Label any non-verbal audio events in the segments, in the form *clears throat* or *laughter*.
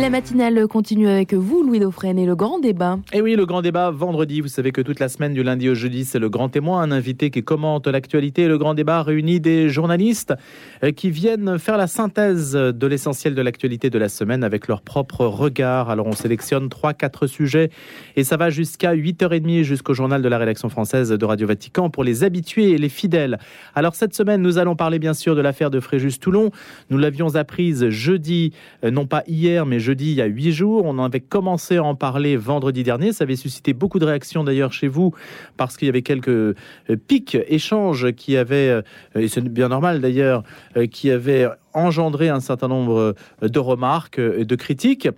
la matinale continue avec vous, Louis Dauphren, et le grand débat. Et oui, le grand débat vendredi. Vous savez que toute la semaine, du lundi au jeudi, c'est le grand témoin, un invité qui commente l'actualité. Le grand débat réunit des journalistes euh, qui viennent faire la synthèse de l'essentiel de l'actualité de la semaine avec leur propre regard. Alors, on sélectionne trois, quatre sujets et ça va jusqu'à 8h30 jusqu'au journal de la rédaction française de Radio Vatican pour les habitués et les fidèles. Alors, cette semaine, nous allons parler bien sûr de l'affaire de Fréjus-Toulon. Nous l'avions apprise jeudi, euh, non pas hier, mais jeudi il y a huit jours. On avait commencé à en parler vendredi dernier. Ça avait suscité beaucoup de réactions d'ailleurs chez vous parce qu'il y avait quelques euh, pics, échanges qui avaient, euh, et c'est bien normal d'ailleurs, euh, qui avaient engendré un certain nombre de remarques et de critiques.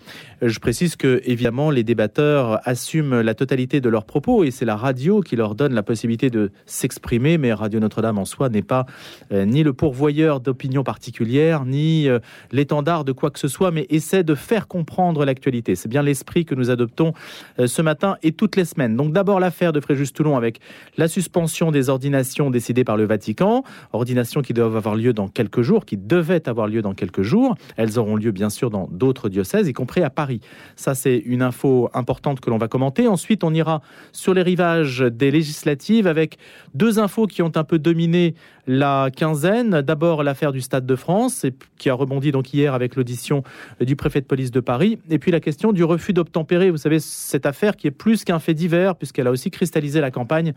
Je précise que, évidemment, les débatteurs assument la totalité de leurs propos et c'est la radio qui leur donne la possibilité de s'exprimer. Mais Radio Notre-Dame en soi n'est pas euh, ni le pourvoyeur d'opinions particulières, ni euh, l'étendard de quoi que ce soit, mais essaie de faire comprendre l'actualité. C'est bien l'esprit que nous adoptons euh, ce matin et toutes les semaines. Donc d'abord l'affaire de Fréjus-Toulon avec la suspension des ordinations décidées par le Vatican, ordinations qui doivent avoir lieu dans quelques jours, qui devaient avoir lieu dans quelques jours. Elles auront lieu bien sûr dans d'autres diocèses, y compris à Paris. Ça, c'est une info importante que l'on va commenter. Ensuite, on ira sur les rivages des législatives avec deux infos qui ont un peu dominé la quinzaine. D'abord, l'affaire du Stade de France, qui a rebondi donc hier avec l'audition du préfet de police de Paris. Et puis la question du refus d'obtempérer. Vous savez, cette affaire qui est plus qu'un fait divers, puisqu'elle a aussi cristallisé la campagne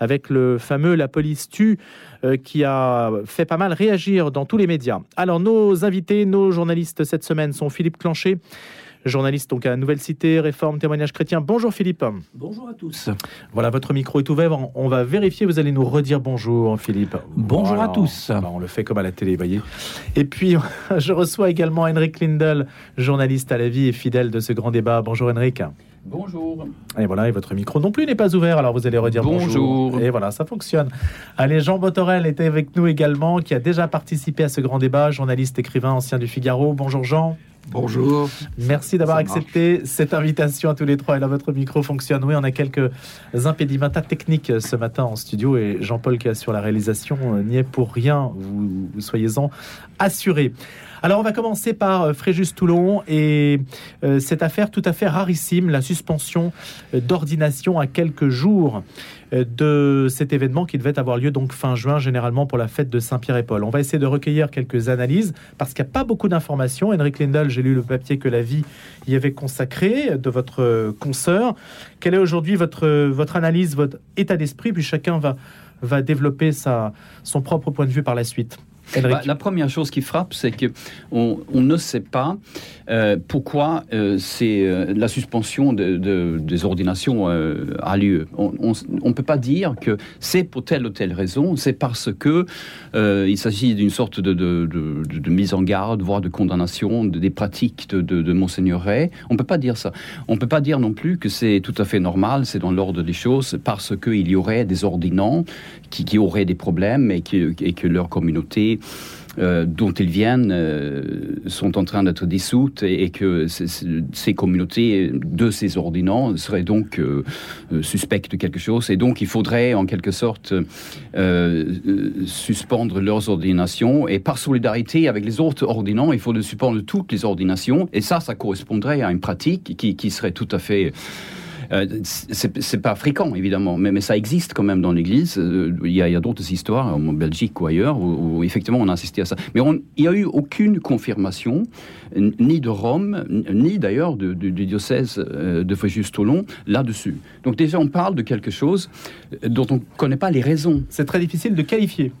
avec le fameux La police tue, euh, qui a fait pas mal réagir dans tous les médias. Alors, nos invités, nos journalistes cette semaine sont Philippe Clancher, journaliste donc à la Nouvelle Cité, Réforme, Témoignage chrétien. Bonjour Philippe. Bonjour à tous. Voilà, votre micro est ouvert. On va vérifier, vous allez nous redire bonjour Philippe. Bonjour à tous. Bah, on le fait comme à la télé, voyez. Et puis, *laughs* je reçois également Henrik Lindel, journaliste à la vie et fidèle de ce grand débat. Bonjour Henrik. Bonjour. Et voilà, et votre micro non plus n'est pas ouvert, alors vous allez redire bonjour. bonjour. Et voilà, ça fonctionne. Allez, Jean Botorel était avec nous également, qui a déjà participé à ce grand débat, journaliste, écrivain, ancien du Figaro. Bonjour Jean. Bonjour. Merci d'avoir accepté cette invitation à tous les trois. Et là, votre micro fonctionne. Oui, on a quelques impédimenta techniques ce matin en studio et Jean-Paul qui assure la réalisation euh, n'y est pour rien. Vous, vous soyez-en assurés. Alors on va commencer par euh, Fréjus Toulon et euh, cette affaire tout à fait rarissime, la suspension d'ordination à quelques jours de cet événement qui devait avoir lieu donc fin juin, généralement pour la fête de Saint-Pierre et Paul. On va essayer de recueillir quelques analyses parce qu'il n'y a pas beaucoup d'informations. Henrik Lindel, j'ai lu le papier que la vie y avait consacré de votre consoeur. Quelle est aujourd'hui votre, votre analyse, votre état d'esprit? Puis chacun va, va développer sa, son propre point de vue par la suite. Bah, la première chose qui frappe, c'est que on, ne sait pas euh, pourquoi euh, c'est euh, la suspension de, des ordinations a lieu. On ne peut pas dire que c'est pour telle ou telle raison. C'est parce que il s'agit d'une sorte de, mise en garde, voire de condamnation des pratiques de, Monseigneur Ray. On ne peut pas dire ça. On ne peut pas dire non plus que c'est tout à fait normal, c'est dans l'ordre des choses, parce qu'il y aurait des ordinants qui, auraient des problèmes et que leur communauté euh, dont ils viennent euh, sont en train d'être dissoutes et, que ces communautés de ces ordinants seraient donc euh, suspectes de quelque chose. Et donc il faudrait en quelque sorte suspendre leurs ordinations. Et par solidarité avec les autres ordinants, il faut suspendre toutes les ordinations. Et ça, ça correspondrait à une pratique qui, qui serait tout à fait euh, c'est pas fréquent, évidemment, mais, ça existe quand même dans l'Église. Euh, il y a, d'autres histoires, en Belgique ou ailleurs, où, effectivement on a assisté à ça. Mais il n'y a eu aucune confirmation, ni de Rome, ni d'ailleurs du, diocèse euh, de Fréjus-Toulon, là-dessus. Donc déjà, on parle de quelque chose dont on ne connaît pas les raisons. C'est très difficile de qualifier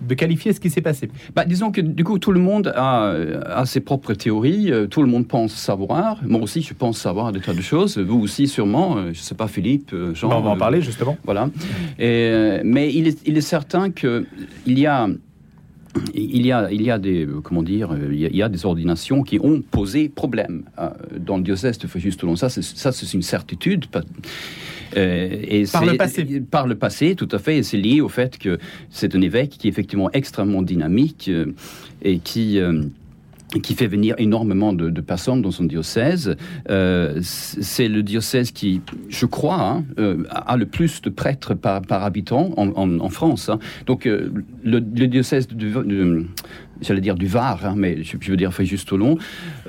de qualifier ce qui s'est passé bah, Disons que du coup, tout le monde a, a, ses propres théories, euh, tout le monde pense savoir. Moi aussi, je pense savoir des tas de choses. Vous aussi, sûrement. Euh, je ne sais pas, Philippe, euh, Jean. Bah, on va en parler, justement. Voilà. Et, mais il est, il est certain qu'il y a il y, a, il y a des comment dire il y a, des ordinations qui ont posé problème dans le diocèse de Fréjus-Toulon. Ça, c'est une certitude. Euh, et par le passé. Par le passé, tout à fait. Et c'est lié au fait que c'est un évêque qui est effectivement extrêmement dynamique euh, et qui. Qui fait venir énormément de, personnes dans son diocèse. Euh, c'est le diocèse qui, je crois, hein, euh, a le plus de prêtres par, habitant en, France. Hein. Donc euh, le, diocèse dire du Var, hein, mais je, veux dire juste au long,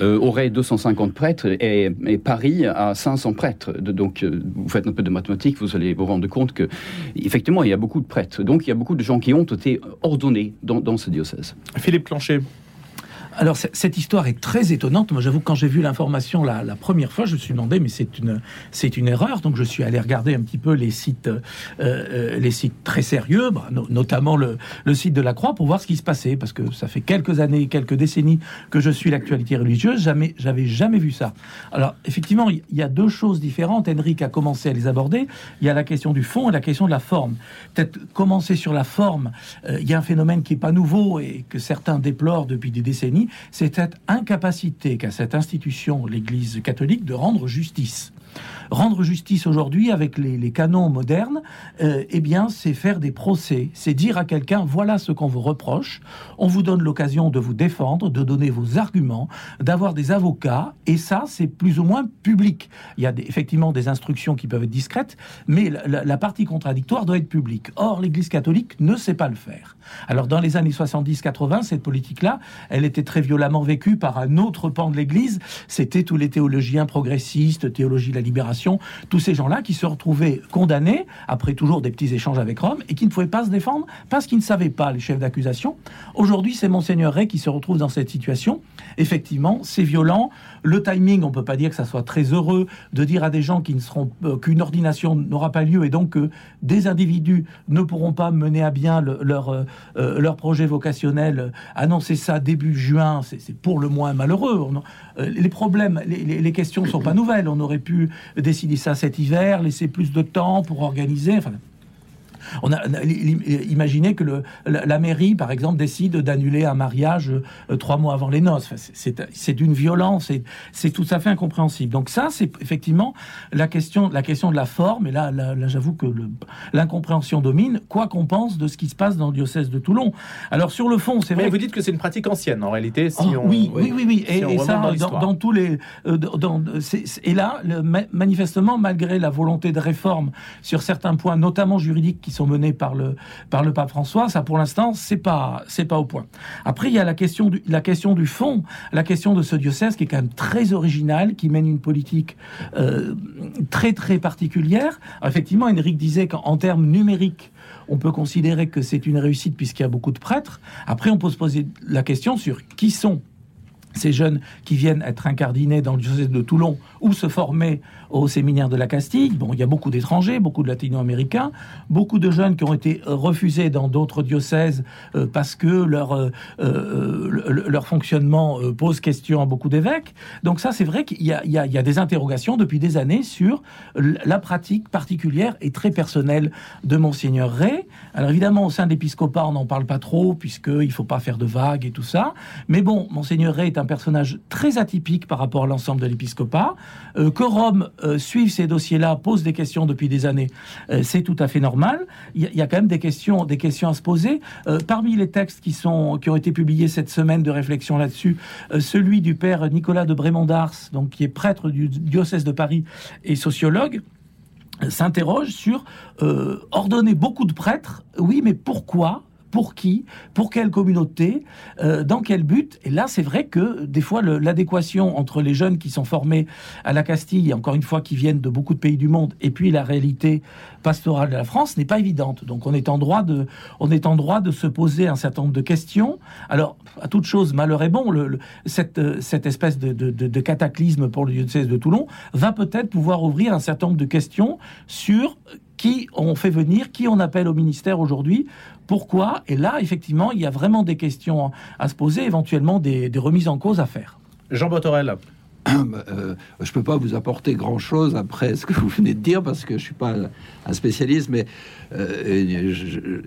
aurait 250 prêtres et, Paris a 500 prêtres. Donc vous faites un peu de mathématiques, vous allez vous rendre compte que effectivement il y a beaucoup de prêtres. Donc il y a beaucoup de gens qui ont été ordonnés dans, dans ce diocèse. Philippe Clancher. Alors cette histoire est très étonnante. Moi, j'avoue, quand j'ai vu l'information la, première fois, je me suis demandé, mais c'est une c'est une erreur. Donc je suis allé regarder un petit peu les sites euh, euh, les sites très sérieux, bah, notamment le, le, site de la Croix, pour voir ce qui se passait, parce que ça fait quelques années, quelques décennies que je suis l'actualité religieuse. Jamais j'avais jamais vu ça. Alors effectivement, il y a deux choses différentes. Henrik a commencé à les aborder. Il y a la question du fond et la question de la forme. Peut-être commencer sur la forme. Euh, il y a un phénomène qui est pas nouveau et que certains déplorent depuis des décennies c'est cette incapacité qu'a cette institution, l'Église catholique, de rendre justice. Rendre justice aujourd'hui avec les, canons modernes, euh, eh bien, c'est faire des procès, c'est dire à quelqu'un voilà ce qu'on vous reproche, on vous donne l'occasion de vous défendre, de donner vos arguments, d'avoir des avocats, et ça, c'est plus ou moins public. Il y a effectivement des instructions qui peuvent être discrètes, mais la, partie contradictoire doit être publique. Or, l'Église catholique ne sait pas le faire. Alors, dans les années 70-80, cette politique-là, elle était très violemment vécue par un autre pan de l'Église, c'était tous les théologiens progressistes, théologie de libération tous ces gens-là qui se retrouvaient condamnés, après toujours des petits échanges avec Rome, et qui ne pouvaient pas se défendre parce qu'ils ne savaient pas les chefs d'accusation. Aujourd'hui, c'est Monseigneur Ray qui se retrouve dans cette situation. Effectivement, c'est violent. Le timing, on peut pas dire que ça soit très heureux de dire à des gens qui ne seront euh, qu'une ordination n'aura pas lieu et donc que des individus ne pourront pas mener à bien leur euh, euh, leur projet vocationnel. annoncer ça début juin, c'est pour le moins malheureux. les problèmes, les, les, questions sont pas nouvelles. On aurait pu décider ça cet hiver, laisser plus de temps pour organiser. On a, imaginé que le, la, mairie, par exemple, décide d'annuler un mariage euh, trois mois avant les noces. c'est d'une violence, c'est tout à fait incompréhensible. Donc ça, c'est effectivement la question, la question de la forme. Et là, là, j'avoue que l'incompréhension domine, quoi qu'on pense de ce qui se passe dans le diocèse de Toulon. Alors sur le fond, c'est vrai. Mais vous dites que c'est une pratique ancienne, en réalité. Si oh, oui, oui, oui, oui, Et, ça, dans, tous les, euh, et là, manifestement, malgré la volonté de réforme sur certains points, notamment juridiques, qui sont menés par le, par le pape François, ça pour l'instant, c'est pas, c'est pas au point. Après, il y a la question, du, la question du fond, la question de ce diocèse qui est quand même très original, qui mène une politique euh, très très particulière. effectivement, Henrik disait qu'en termes numériques, on peut considérer que c'est une réussite puisqu'il y a beaucoup de prêtres. Après, on peut se poser la question sur qui sont ces jeunes qui viennent être incardinés dans le diocèse de Toulon ou se former au séminaire de la Castille. Bon, il y a beaucoup d'étrangers, beaucoup de latino-américains, beaucoup de jeunes qui ont été refusés dans d'autres diocèses euh, parce que leur, euh, euh, leur fonctionnement pose question à beaucoup d'évêques. Donc ça, c'est vrai qu'il y, y, a des interrogations depuis des années sur la pratique particulière et très personnelle de Monseigneur Ray. Alors évidemment, au sein de l'épiscopat, on n'en parle pas trop puisqu'il ne faut pas faire de vagues et tout ça. Mais bon, Monseigneur Ray est un personnage très atypique par rapport à l'ensemble de l'épiscopat. Euh, que Rome euh, suive ces dossiers-là, pose des questions depuis des années, euh, c'est tout à fait normal. Il y, a quand même des questions, des questions à se poser. parmi les textes qui, sont, qui ont été publiés cette semaine de réflexion là-dessus, celui du père Nicolas de Brémond d'Ars, qui est prêtre du diocèse de Paris et sociologue, s'interroge sur ordonner beaucoup de prêtres. Oui, mais pourquoi pour qui, pour quelle communauté, euh, dans quel but. Et là, c'est vrai que des fois, l'adéquation entre les jeunes qui sont formés à la Castille, encore une fois, qui viennent de beaucoup de pays du monde, et puis la réalité pastorale de la France n'est pas évidente. Donc, on est en droit de, on est en droit de se poser un certain nombre de questions. Alors, à toute chose, malheur est bon. Le, cette, cette espèce de, de, de, cataclysme pour le diocèse de Toulon va peut-être pouvoir ouvrir un certain nombre de questions sur qui on fait venir, qui on appelle au ministère aujourd'hui, pourquoi Et là, effectivement, il y a vraiment des questions à se poser, éventuellement des, remises en cause à faire. Jean Botorel. *clears throat* Euh, je ne peux pas vous apporter grand-chose après ce que vous venez de dire parce que je ne suis pas un spécialiste, mais, euh,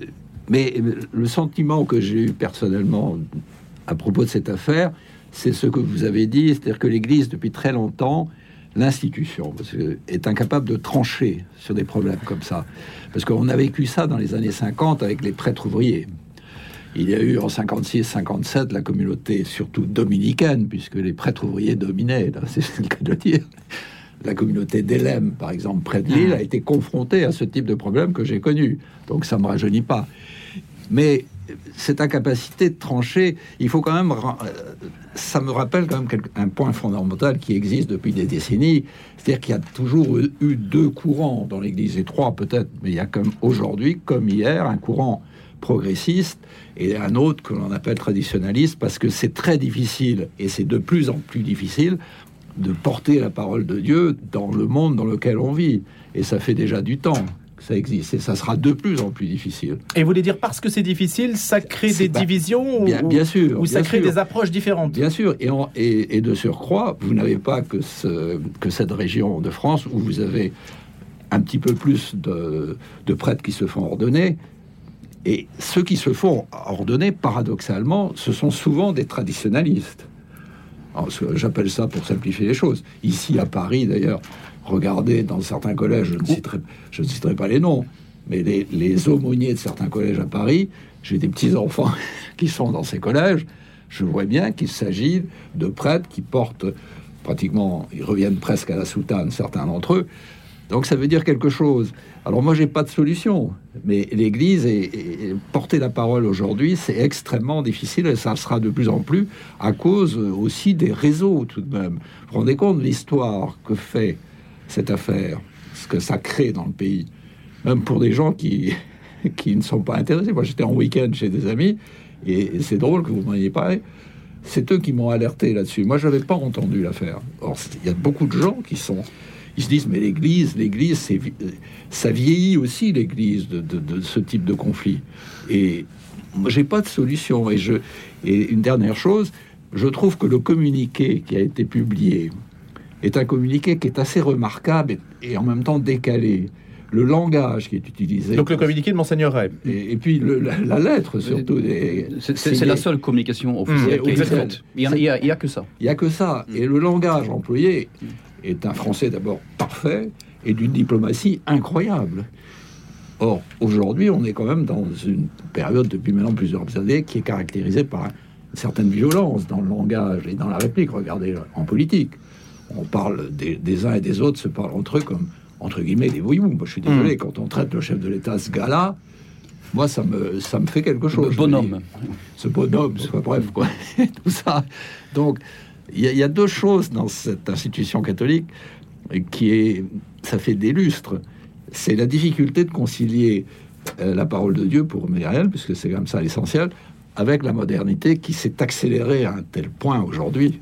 mais le sentiment que j'ai eu personnellement à propos de cette affaire, c'est ce que vous avez dit, c'est-à-dire que l'Église, depuis très longtemps, l'institution est incapable de trancher sur des problèmes comme ça. Parce qu'on a vécu ça dans les années 50 avec les prêtres ouvriers. Il y a eu en 56-57 la communauté surtout dominicaine, puisque les prêtres ouvriers dominaient, c'est le cas de le dire. La communauté d'Elem, par exemple, près de Lille, a été confrontée à ce type de problème que j'ai connu. Donc ça ne me rajeunit pas. Mais cette incapacité de trancher, il faut quand même. Euh, ça me rappelle quand même un point fondamental qui existe depuis des décennies, c'est-à-dire qu'il y a toujours eu deux courants dans l'Église, et trois peut-être, mais il y a comme aujourd'hui, comme hier, un courant progressiste et un autre que l'on appelle traditionnaliste, parce que c'est très difficile, et c'est de plus en plus difficile, de porter la parole de Dieu dans le monde dans lequel on vit. Et ça fait déjà du temps ça existe et ça sera de plus en plus difficile. Et vous voulez dire parce que c'est difficile, ça crée des divisions bien, ou, sûr, ou ça crée des approches différentes? Bien sûr, et, et, de surcroît, vous n'avez pas que, ce, que cette région de France où vous avez un petit peu plus de, de prêtres qui se font ordonner. Et ceux qui se font ordonner, paradoxalement, ce sont souvent des traditionnalistes. J'appelle ça pour simplifier les choses. Ici à Paris, d'ailleurs, regardez dans certains collèges, je ne citerai, je ne citerai pas les noms, mais les, aumôniers de certains collèges à Paris, j'ai des petits-enfants *laughs* qui sont dans ces collèges, je vois bien qu'il s'agit de prêtres qui portent pratiquement, ils reviennent presque à la soutane, certains d'entre eux. Donc ça veut dire quelque chose. Alors moi, j'ai pas de solution, mais l'Église et, porter la parole aujourd'hui, c'est extrêmement difficile et ça sera de plus en plus à cause aussi des réseaux tout de même. Vous vous rendez compte de l'histoire que fait cette affaire, ce que ça crée dans le pays, même pour des gens qui, *laughs* qui ne sont pas intéressés. Moi, j'étais en week-end chez des amis, et c'est drôle que vous m'en ayez parlé. C'est eux qui m'ont alerté là-dessus. Moi, je n'avais pas entendu l'affaire. Or, il y a beaucoup de gens qui sont... Ils se disent, mais l'Église, l'Église, ça vieillit aussi, l'Église, de, de, ce type de conflit. Et j'ai pas de solution. Et, je, et une dernière chose, je trouve que le communiqué qui a été publié est un communiqué qui est assez remarquable et, en même temps décalé. Le langage qui est utilisé. Donc le communiqué de Monseigneur Ray. Et, puis la, lettre surtout. C'est la seule communication officielle qui est Il n'y a, que ça. Il n'y a que ça. Et le langage employé est un français d'abord parfait et d'une diplomatie incroyable. Or, aujourd'hui, on est quand même dans une période depuis maintenant plusieurs années qui est caractérisée par une certaine violence dans le langage et dans la réplique. Regardez en politique on parle des, uns et des autres, se parlent entre eux comme, entre guillemets, des voyous. Moi, je suis désolé, hmm. quand on traite le chef de l'État ce gars-là, moi, ça me, ça me fait quelque chose. Ce bonhomme. ce bonhomme, soit bref, quoi. *laughs* Tout ça. Donc, il y, a deux choses dans cette institution catholique qui est, ça fait des lustres. C'est la difficulté de concilier euh, la parole de Dieu pour Myriel, puisque c'est comme ça l'essentiel, avec la modernité qui s'est accélérée à un tel point aujourd'hui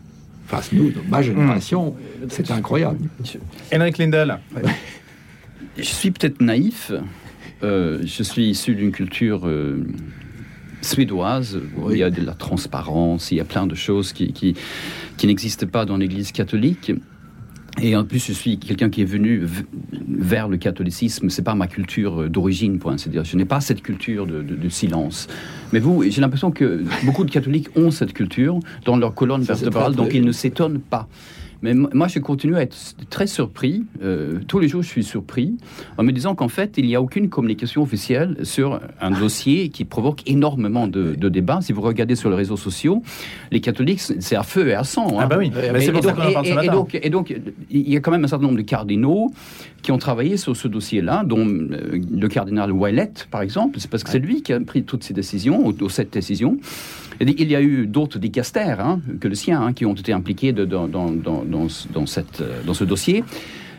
Face nous, ma génération, hmm. c'est incroyable. Henrik Lindel. Je suis peut-être naïf. Euh, je suis issu d'une culture euh, suédoise où il y a de la transparence, il y a plein de choses qui, qui, qui n'existent pas dans l'Église catholique. Et en plus, je suis quelqu'un qui est venu vers le catholicisme. C'est pas ma culture euh, d'origine, pour ainsi dire. Je n'ai pas cette culture de, silence. Mais vous, j'ai l'impression que beaucoup de catholiques ont cette culture dans leur colonne vertébrale, donc ils ne s'étonnent pas. Mais moi, je continue à être très surpris. Euh, tous les jours, je suis surpris en me disant qu'en fait, il n'y a aucune communication officielle sur un dossier qui provoque énormément de, débats. Si vous regardez sur les réseaux sociaux, les catholiques, c'est à feu et à sang. Hein. Ah bah oui, c'est pour ça qu'on en parle ce matin. Et donc, et donc, il y a quand même un certain nombre de cardinaux qui ont travaillé sur ce dossier-là, dont euh, le cardinal Ouellet, par exemple. C'est parce que c'est lui qui a pris toutes ces décisions, ou, cette décision. Il y a eu d'autres dicastères hein, que le sien hein, qui ont été impliqués dans, dans, dans, cette, euh, dans ce dossier.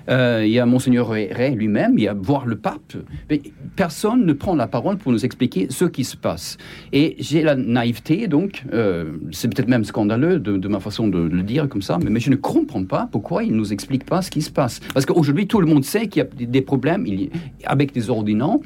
Euh, il y a Monseigneur Ray lui-même, il y a voir le pape. Mais personne ne prend la parole pour nous expliquer ce qui se passe. Et j'ai la naïveté, donc, euh, c'est peut-être même scandaleux de, ma façon de le dire comme ça, mais, mais je ne comprends pas pourquoi il ne nous explique pas ce qui se passe. Parce qu'aujourd'hui, tout le monde sait qu'il y a des problèmes avec des ordinants.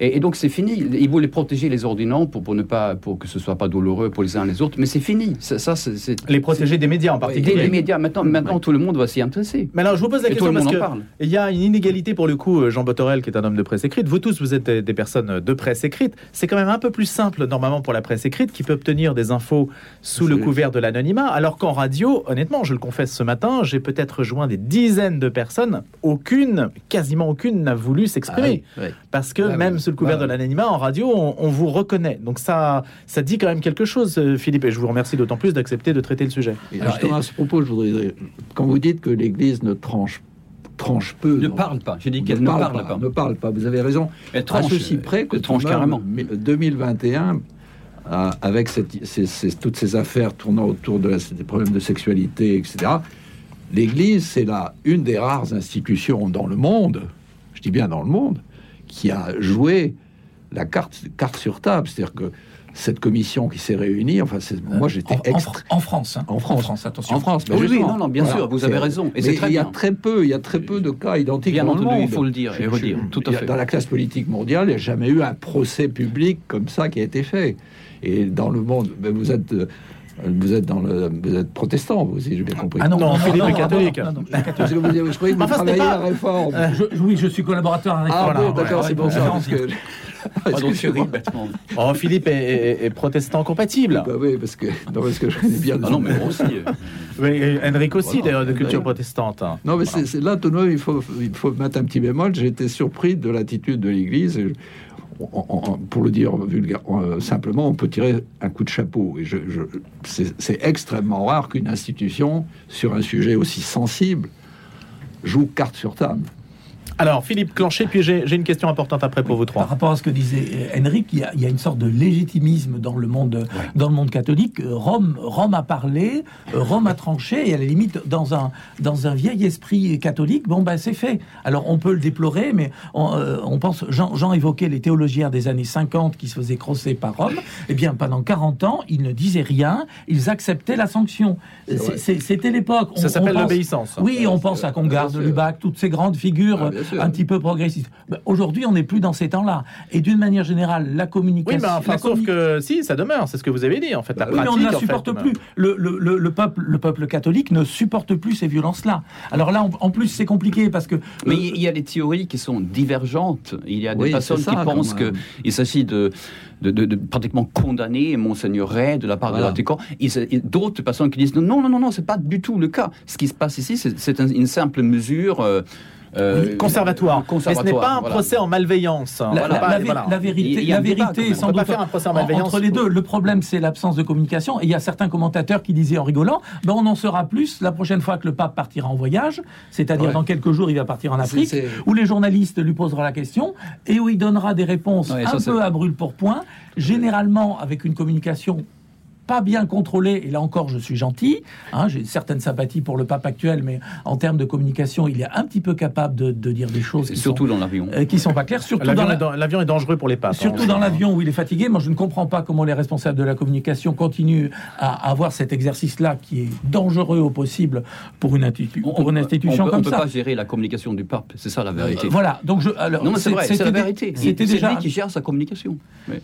Et, donc c'est fini. Ils voulaient protéger les ordinants pour, pour, ne pas, pour que ce soit pas douloureux pour les uns et les autres, mais c'est fini. Ça, c'est, les protéger des médias en particulier. Des, médias. Maintenant, maintenant tout le monde va s'y intéresser. Mais alors je vous pose la question parce qu'il y a une inégalité pour le coup. Euh, Jean Botorel, qui est un homme de presse écrite, vous tous, vous êtes des personnes de presse écrite. C'est quand même un peu plus simple normalement pour la presse écrite qui peut obtenir des infos sous le couvert de l'anonymat, alors qu'en radio, honnêtement, je le confesse ce matin, j'ai peut-être rejoint des dizaines de personnes. Aucune, quasiment aucune, n'a voulu s'exprimer. Ah parce que ah même sous le couvert de l'anonymat, en radio, on, vous reconnaît. Donc ça, ça dit quand même quelque chose, euh, Philippe, et je vous remercie d'autant plus d'accepter de traiter le sujet. justement, à ce propos, je voudrais quand vous dites que l'Église ne tranche tranche peu. Ne parle pas. Je dis qu'elle ne, parle, pas, Ne parle pas. Vous avez raison. Elle tranche. À ceci près que tranche carrément. 2021 avec toutes ces affaires tournant autour de des problèmes de sexualité, etc. L'Église, c'est là une des rares institutions dans le monde, je dis bien dans le monde, qui a joué la carte, carte sur table. C'est-à-dire que cette commission qui s'est réunie, enfin, moi j'étais en, en, France, hein. en France, attention, en France. oui, non, non, bien sûr, vous avez raison. Et il y a très peu, il y a très peu de cas identiques dans le monde. Il faut le dire et redire. Tout à fait. Dans la classe politique mondiale, il n'y a jamais eu un procès public comme ça qui a été fait. Et dans le monde, vous êtes vous êtes dans le, vous êtes protestant, vous aussi, j'ai bien compris. Ah non, non, Philippe est catholique. je croyais que vous travaillez à la réforme. oui, je suis collaborateur à la réforme. Ah bon, d'accord, c'est bon ça. que... oh, Philippe est, protestant compatible. Bah oui, parce que, non, parce que je connais bien. Ah non, mais moi aussi. oui, Henrik aussi, d'ailleurs, de culture protestante. Non, mais c'est là, tout il faut, il faut mettre un petit bémol. J'ai été surpris de l'attitude de l'Église pour le dire euh, simplement, on peut tirer un coup de chapeau. Et c'est extrêmement rare qu'une institution, sur un sujet aussi sensible, joue carte sur table. Alors, Philippe Clancher, puis j'ai une question importante après pour vous trois. Par rapport à ce que disait Henrik, il y a, une sorte de légitimisme dans le monde, dans le monde catholique. Rome, Rome a parlé, Rome a tranché, et à la limite, dans un, dans un vieil esprit catholique, bon, ben, c'est fait. Alors, on peut le déplorer, mais on, euh, pense, Jean, Jean, évoquait les théologiens des années 50 qui se faisaient crosser par Rome. Eh bien, pendant 40 ans, ils ne disaient rien, ils acceptaient la sanction. C'était l'époque. Ça s'appelle l'obéissance. Oui, on pense à Congar de Lubac, toutes ces grandes figures. Ah, un petit peu progressiste. Aujourd'hui, on n'est plus dans ces temps-là. Et d'une manière générale, la communication. Oui, mais enfin, sauf que si, ça demeure. C'est ce que vous avez dit, en fait. La oui, mais on ne la supporte plus. Le, le, le, peuple, le peuple catholique ne supporte plus ces violences-là. Alors là, en plus, c'est compliqué parce que. Mais il y a des théories qui sont divergentes. Il y a des personnes qui pensent qu'il s'agit de de, de, pratiquement condamner Monseigneur Ray de la part de Vatican. D'autres personnes qui disent non, non, non, non, c'est pas du tout le cas. Ce qui se passe ici, c'est une simple mesure. Euh, euh, conservatoire. Mais ce n'est pas un procès en malveillance. La, vérité, la vérité sans doute faire un procès en malveillance. entre les deux. Le problème, c'est l'absence de communication. Et il y a certains commentateurs qui disaient en rigolant, ben, on en saura plus la prochaine fois que le pape partira en voyage, c'est-à-dire dans quelques jours, il va partir en Afrique, où les journalistes lui poseront la question et où il donnera des réponses un peu à brûle pour point, généralement avec une communication pas bien contrôlé, et là encore je suis gentil, hein, j'ai certaines sympathies pour le pape actuel, mais en termes de communication, il est un petit peu capable de, dire des choses qui surtout dans l'avion, euh, qui sont pas claires. Surtout l'avion est, dangereux pour les papes. Surtout hein, dans l'avion où il est fatigué. Moi, je ne comprends pas comment les responsables de la communication continuent à avoir cet exercice-là qui est dangereux au possible pour une, institution comme ça. On ne peut pas gérer la communication du pape, c'est ça la vérité. Euh, voilà. Donc je, alors, non, c'est vrai, c'est la vérité. C'était déjà lui qui gère sa communication.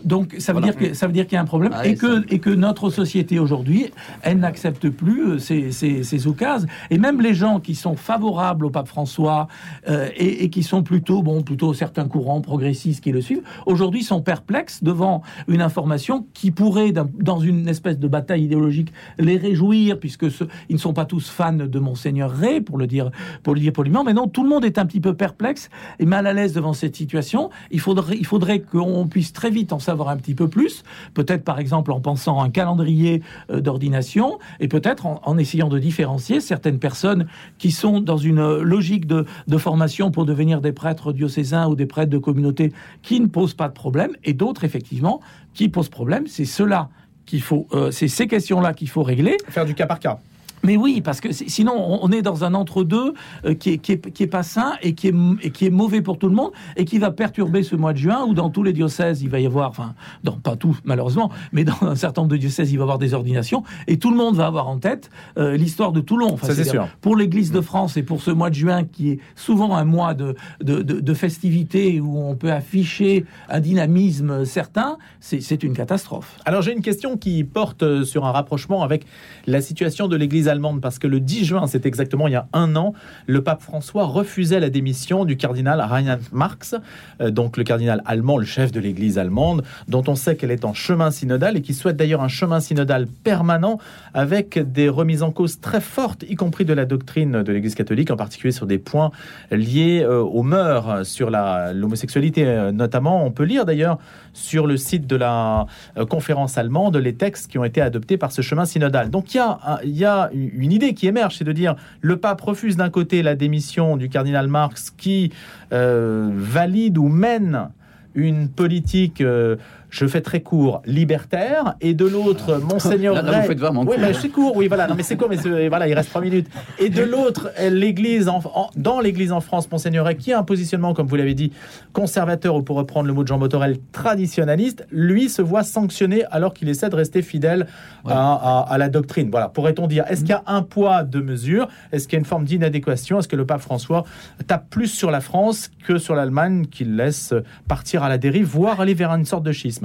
Donc ça veut dire que ça veut dire qu'il y a un problème et que et que notre société aujourd'hui elle n'accepte plus euh, ces, ces, occasions. Et même les gens qui sont favorables au pape François euh, et, qui sont plutôt, bon, plutôt certains courants progressistes qui le suivent, aujourd'hui sont perplexes devant une information qui pourrait, dans une espèce de bataille idéologique, les réjouir, puisque ils ne sont pas tous fans de Monseigneur Ray, pour le dire, pour le dire poliment. Mais non, tout le monde est un petit peu perplexe et mal à l'aise devant cette situation. Il faudrait, il faudrait qu'on puisse très vite en savoir un petit peu plus. Peut-être, par exemple, en pensant à un calendrier euh, d'ordination et peut-être en, essayant de différencier certaines personnes qui sont dans une logique de, formation pour devenir des prêtres diocésains ou des prêtres de communauté qui ne posent pas de problème et d'autres effectivement qui posent problème. C'est cela qu'il faut, euh, c'est ces questions-là qu'il faut régler. Faire du cas par cas. Mais oui, parce que sinon, on est dans un entre-deux euh, qui, est, qui, est, qui est pas sain et qui est, et qui est mauvais pour tout le monde et qui va perturber ce mois de juin où dans tous les diocèses, il va y avoir, enfin, dans pas tous malheureusement, mais dans un certain nombre de diocèses, il va y avoir des ordinations et tout le monde va avoir en tête euh, l'histoire de Toulon. Enfin, c'est sûr. Pour l'Église de France et pour ce mois de juin qui est souvent un mois de, de, de, de festivités où on peut afficher un dynamisme certain, c'est une catastrophe. Alors j'ai une question qui porte sur un rapprochement avec la situation de l'Église parce que le 10 juin, c'est exactement il y a un an, le pape François refusait la démission du cardinal Reinhard Marx, euh, donc le cardinal allemand, le chef de l'Église allemande, dont on sait qu'elle est en chemin synodal et qui souhaite d'ailleurs un chemin synodal permanent avec des remises en cause très fortes, y compris de la doctrine de l'Église catholique, en particulier sur des points liés euh, aux mœurs, sur l'homosexualité euh, notamment. On peut lire d'ailleurs sur le site de la conférence allemande les textes qui ont été adoptés par ce chemin synodal. Donc il y a, y a une idée qui émerge, c'est de dire le pape refuse d'un côté la démission du cardinal Marx qui euh, valide ou mène une politique euh, je fais très court, libertaire, et de l'autre, ah. Monseigneur Là, vous faites vraiment oui, c'est court, oui, voilà, non, mais c'est court, mais voilà, il reste trois minutes. Et de l'autre, l'Église, en, dans l'Église en France, Monseigneur qui a un positionnement, comme vous l'avez dit, conservateur, ou pour reprendre le mot de Jean Botorel, traditionnaliste, lui se voit sanctionné alors qu'il essaie de rester fidèle à, la doctrine. Voilà, pourrait-on dire, est-ce qu'il y a un poids, deux mesures Est-ce qu'il y a une forme d'inadéquation? Est-ce que le pape François tape plus sur la France que sur l'Allemagne, qu'il laisse partir à la dérive, voire aller vers une sorte de schisme?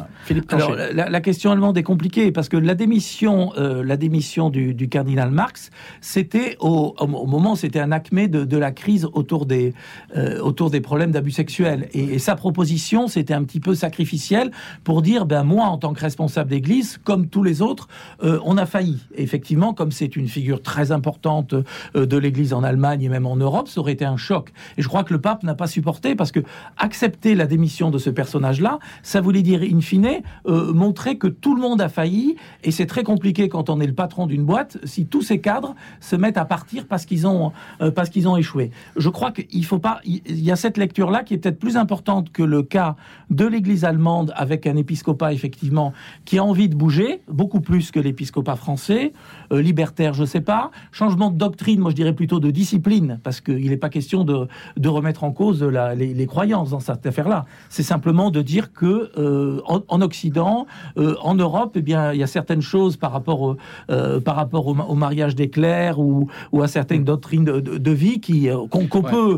Alors, la, question allemande est compliquée parce que la démission, euh, la démission du, cardinal Marx, c'était au, moment, c'était un acmé de, la crise autour des, euh, autour des problèmes d'abus sexuels. Et, sa proposition, c'était un petit peu sacrificiel pour dire, ben moi, en tant que responsable d'église, comme tous les autres, euh, on a failli. effectivement, comme c'est une figure très importante de l'église en Allemagne et même en Europe, ça aurait été un choc. Et je crois que le pape n'a pas supporté parce que accepter la démission de ce personnage-là, ça voulait dire in fine, euh, montrer que tout le monde a failli, et c'est très compliqué quand on est le patron d'une boîte, si tous ces cadres se mettent à partir parce qu'ils ont, euh, parce qu'ils ont échoué. Je crois qu'il faut pas, il y a cette lecture-là qui est peut-être plus importante que le cas de l'Église allemande avec un épiscopat, effectivement, qui a envie de bouger, beaucoup plus que l'épiscopat français, euh, libertaire, je sais pas, changement de doctrine, moi je dirais plutôt de discipline, parce qu'il n'est pas question de, de remettre en cause la, les, les, croyances dans cette affaire-là. C'est simplement de dire que en, Occident, euh, en Europe, eh bien, il y a certaines choses par rapport au, euh, par rapport au, mariage des clercs ou, ou, à certaines doctrines de, vie qui euh, qu'on peut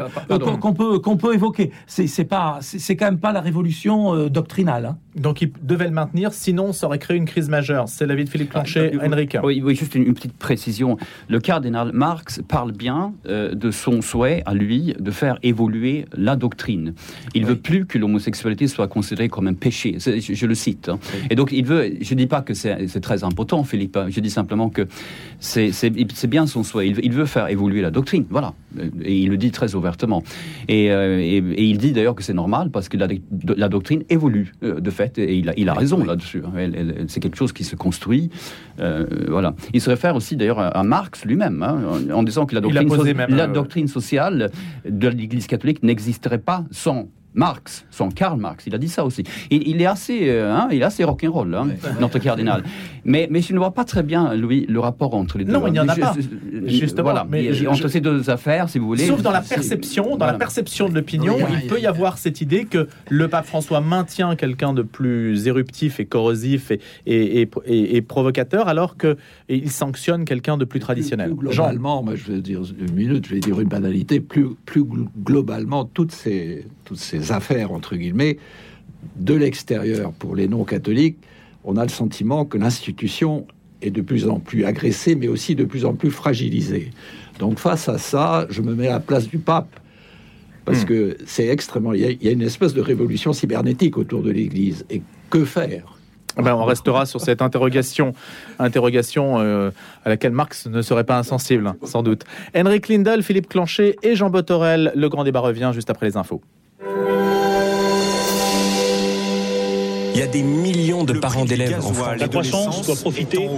qu'on peut qu'on peut évoquer. C'est pas c'est quand même pas la révolution doctrinale. Hein. Donc il devait le maintenir, sinon ça aurait créé une crise majeure. C'est l'avis de Philippe Planchet, ah, Henrik. Oui, oui, juste une, petite précision. Le cardinal Marx parle bien de son souhait à lui de faire évoluer la doctrine. Il ne veut plus que l'homosexualité soit considérée comme un péché je le cite. Hein. Et donc, il veut, je ne dis pas que c'est très important, Philippe, hein. je dis simplement que c'est bien son souhait. Il, veut faire évoluer la doctrine, voilà. Et il le dit très ouvertement. Et, euh, il dit d'ailleurs que c'est normal parce que la, doctrine évolue, euh, de et il a, raison là-dessus. Hein. C'est quelque chose qui se construit. Euh, voilà. Il se réfère aussi d'ailleurs à, Marx lui-même, en disant que la doctrine, la doctrine sociale de l'Église catholique n'existerait pas sans Marx, son Karl Marx, il a dit ça aussi. Il, est assez, euh, hein, il est assez rock'n'roll, hein, notre cardinal. Mais, mais je ne vois pas très bien, Louis, le rapport entre les deux. Non, il n'y en a pas. Justement, voilà, mais entre ces deux affaires, si vous voulez. Sauf dans la perception, dans la perception de l'opinion, il peut y avoir cette idée que le pape François maintient quelqu'un de plus éruptif et corrosif et, et, provocateur, alors qu'il sanctionne quelqu'un de plus traditionnel. globalement, moi, je vais dire une minute, je vais dire une banalité. Plus, plus globalement, toutes ces toutes ces affaires, entre guillemets, de l'extérieur pour les non-catholiques, on a le sentiment que l'institution est de plus en plus agressée, mais aussi de plus en plus fragilisée. Donc face à ça, je me mets à la place du pape, parce hmm. que c'est extrêmement... Il y, a, une espèce de révolution cybernétique autour de l'Église. Et que faire? Eh ben, on restera sur cette interrogation, interrogation euh, à laquelle Marx ne serait pas insensible, sans doute. Henrik Lindel, Philippe Clanchet et Jean Botorel. Le grand débat revient juste après les infos. Il y a des millions de parents d'élèves en France. La croissance doit profiter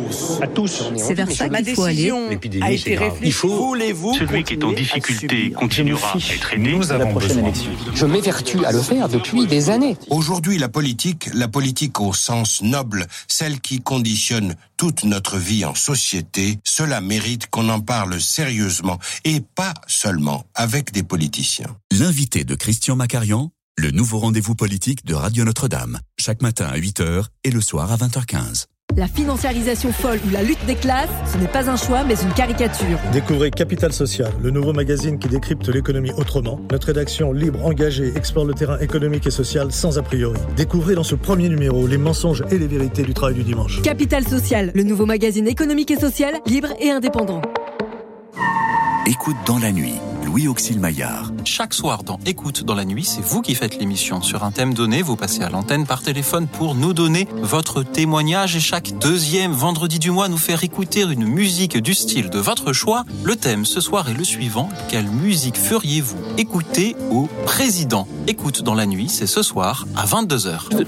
à tous. C'est vers ça qu'il faut aller. L'épidémie, a été Il faut. Celui qui est en difficulté continuera à être aidé. Nous avons besoin. Je m'évertue à le faire depuis des années. Aujourd'hui, la politique, la politique au sens noble, celle qui conditionne toute notre vie en société, cela mérite qu'on en parle sérieusement et pas seulement avec des politiciens. L'invité de Christian Macarian le nouveau rendez-vous politique de Radio Notre-Dame, chaque matin à 8h et le soir à 20h15. La financiarisation folle ou la lutte des classes, ce n'est pas un choix mais une caricature. Découvrez Capital Social, le nouveau magazine qui décrypte l'économie autrement. Notre rédaction libre, engagée, explore le terrain économique et social sans a priori. Découvrez dans ce premier numéro les mensonges et les vérités du travail du dimanche. Capital Social, le nouveau magazine économique et social, libre et indépendant. Écoute dans la nuit Louis Auxil Maillard. Chaque soir dans Écoute dans la nuit, c'est vous qui faites l'émission. Sur un thème donné, vous passez à l'antenne par téléphone pour nous donner votre témoignage et chaque deuxième vendredi du mois nous faire écouter une musique du style de votre choix. Le thème ce soir est le suivant. Quelle musique feriez-vous écouter au président? Écoute dans la nuit, c'est ce soir à 22h.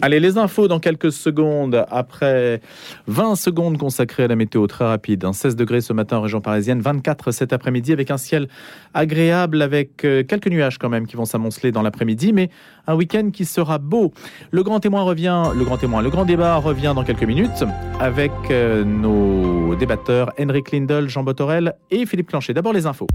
Allez, les infos dans quelques secondes après 20 secondes consacrées à la météo très rapide. 16 degrés ce matin en région parisienne, 24 cet après-midi avec un ciel agréable avec euh, quelques nuages quand même qui vont s'amonceler dans l'après-midi, mais un week-end qui sera beau. Le grand témoin revient, le grand témoin, le grand débat revient dans quelques minutes avec euh, nos débatteurs Henrik Lindel, Jean Botorel et Philippe Clanchet. D'abord les infos.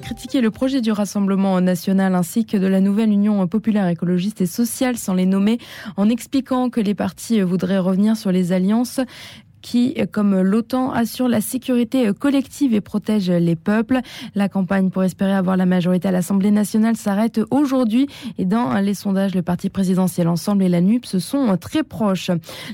Critiqué le projet du Rassemblement national ainsi que de la nouvelle Union populaire écologiste et sociale sans les nommer en expliquant que les partis voudraient revenir sur les alliances qui, comme l'OTAN, assure la sécurité collective et protège les peuples. La campagne pour espérer avoir la majorité à l'Assemblée nationale s'arrête aujourd'hui et dans les sondages, le parti présidentiel Ensemble et la NUP se sont très proches.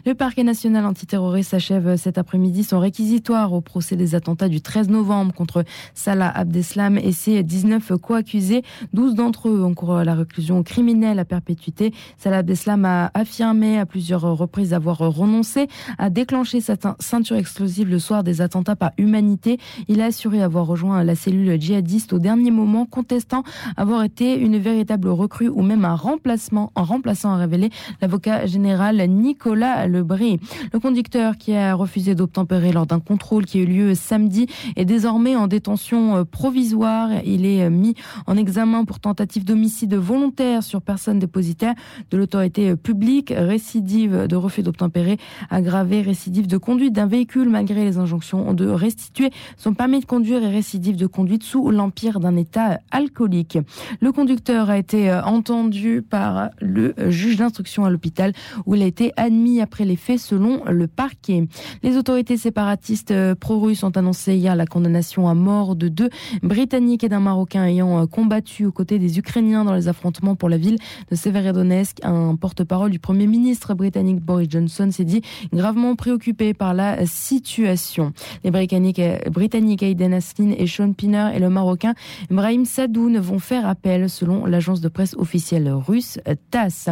Le parquet national antiterroriste s'achève cet après-midi son réquisitoire au procès des attentats du 13 novembre contre Salah Abdeslam et ses 19 co-accusés. 12 d'entre eux à la réclusion criminelle à perpétuité. Salah Abdeslam a affirmé à plusieurs reprises avoir renoncé à déclencher sa ceinture explosive le soir des attentats par humanité. Il a assuré avoir rejoint la cellule djihadiste au dernier moment, contestant avoir été une véritable recrue ou même un remplacement. En remplaçant a révélé l'avocat général Nicolas Lebris. Le conducteur qui a refusé d'obtempérer lors d'un contrôle qui a eu lieu samedi est désormais en détention euh, provisoire. Il est euh, mis en examen pour tentative d'homicide volontaire sur personne dépositaire de l'autorité euh, publique, récidive de refus d'obtempérer, aggravé, récidive de conduite d'un véhicule malgré les injonctions de restituer son permis de conduire et récidive de conduite sous l'empire d'un état alcoolique. Le conducteur a été euh, entendu par le juge d'instruction à l'hôpital où il a été admis après les faits selon le parquet. Les autorités séparatistes euh, pro-russes ont annoncé hier la condamnation à mort de deux Britanniques et d'un Marocain ayant euh, combattu aux côtés des Ukrainiens dans les affrontements pour la ville de Severodonetsk. Un porte-parole du Premier ministre britannique Boris Johnson s'est dit gravement préoccupé par la situation. Les Britanniques, Britanniques Aiden Aslin et Sean Pinner et le Marocain Ibrahim Sadoun vont faire appel selon l'agence de presse officielle russe TASS.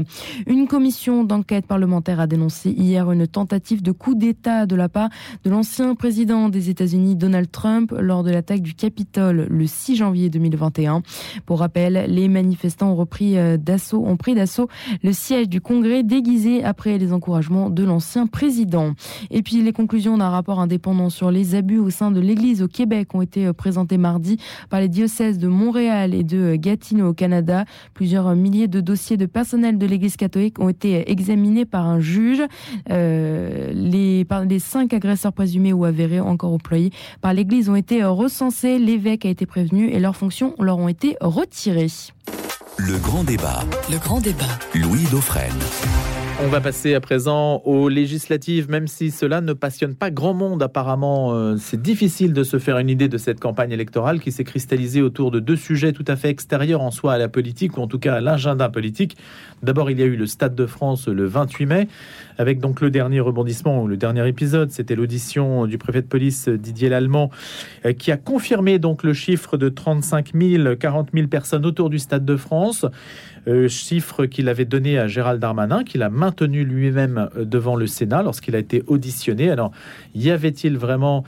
Une commission d'enquête parlementaire a dénoncé hier une tentative de coup d'État de la part de l'ancien président des États-Unis Donald Trump lors de l'attaque du Capitole le 6 janvier 2021. Pour rappel, les manifestants ont repris euh, d'assaut, ont pris d'assaut le siège du Congrès déguisé après les encouragements de l'ancien président. Les conclusions d'un rapport indépendant sur les abus au sein de l'Église au Québec ont été euh, présentées mardi par les diocèses de Montréal et de euh, Gatineau au Canada. Plusieurs milliers de dossiers de personnel de l'Église catholique ont été euh, examinés par un juge. les, les cinq agresseurs présumés ou avérés encore employés par l'Église ont été recensés. L'évêque a été prévenu et leurs fonctions leur ont été retirées. Le grand débat. Le grand débat. Louis Dauphren. On va passer à présent aux législatives, même si cela ne passionne pas grand monde apparemment. Euh, c'est difficile de se faire une idée de cette campagne électorale qui s'est cristallisée autour de deux sujets tout à fait extérieurs en soi à la politique, ou en tout cas à l'agenda politique. D'abord, il y a eu le Stade de France le 28 mai, avec donc le dernier rebondissement, ou le dernier épisode, c'était l'audition du préfet de police Didier Lallemand, euh, qui a confirmé donc le chiffre de 35 000, 40 000 personnes autour du Stade de France, euh, chiffre qu'il avait donné à Gérald Darmanin, qu'il a maintenu tenu lui-même devant le Sénat lorsqu'il a été auditionné. Alors, y avait-il vraiment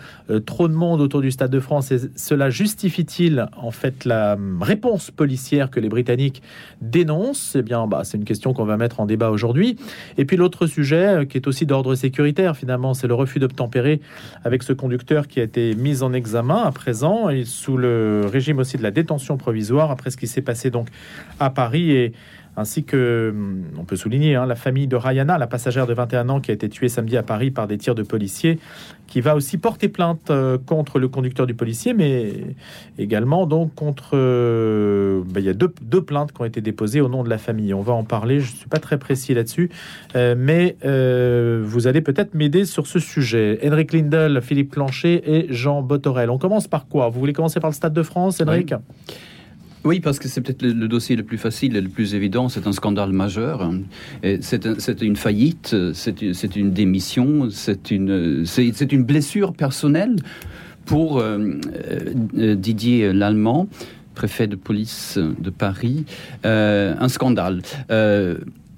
trop de monde autour du Stade de France et cela justifie-t-il en fait la réponse policière que les Britanniques dénoncent? Eh bien, bah, c'est une question qu'on va mettre en débat aujourd'hui. Et puis l'autre sujet qui est aussi d'ordre sécuritaire finalement, c'est le refus d'obtempérer avec ce conducteur qui a été mis en examen à présent et sous le régime aussi de la détention provisoire après ce qui s'est passé donc à Paris et ainsi que, hum, on peut souligner, hein, la famille de Rayana, la passagère de 21 ans qui a été tuée samedi à Paris par des tirs de policiers, qui va aussi porter plainte euh, contre le conducteur du policier, mais également donc contre... Euh, ben, il y a deux, plaintes qui ont été déposées au nom de la famille. On va en parler, je ne suis pas très précis là-dessus, euh, mais vous allez peut-être m'aider sur ce sujet. Henrik Lindel, Philippe Clancher et Jean Botorel. On commence par quoi? Vous voulez commencer par le Stade de France, Henrik? Parce que c'est peut-être le, dossier le plus facile et le plus évident. C'est un scandale majeur. C'est une faillite, c'est une démission, c'est une, une blessure personnelle pour euh, euh, Didier Lallemand préfet de police de Paris, euh, un scandale.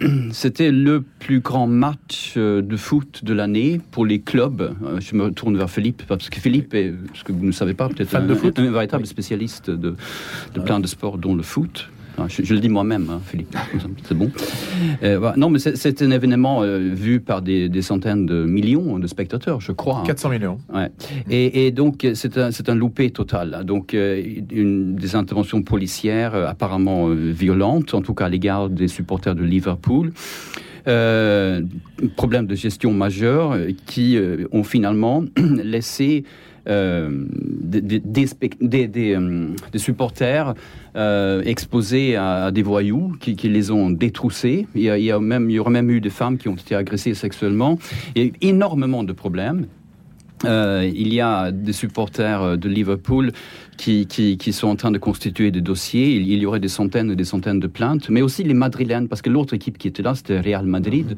*clears throat* C'était le plus grand match euh, de foot de l'année pour les clubs. Euh, je me tourne vers Philippe, parce que Philippe est, ce que vous ne savez pas, peut-être un, un, véritable spécialiste de, de plein de sports, dont le foot. Ah, je, le dis moi-même, hein, Philippe, c'est bon. Euh, non, mais c'est un événement euh, vu par des, centaines de millions de spectateurs, je crois. 400 hein. millions. Ouais. Et, donc, c'est un, un, loupé total. Donc, euh, une, des interventions policières apparemment violentes, en tout cas à l'égard des supporters de Liverpool. problème de gestion majeur qui ont finalement *clears throat* laissé euh, euh, des, supporters euh, exposés à, des voyous qui, les ont détroussés. Il y, a, même, il y aurait même eu des femmes qui ont été agressées sexuellement. Il y a eu énormément de problèmes. Il y a des supporters de Liverpool qui, qui, qui, sont en train de constituer des dossiers. Il, y aurait des centaines et des centaines de plaintes, mais aussi les Madrilènes, parce que l'autre équipe qui était là, c'était Real Madrid.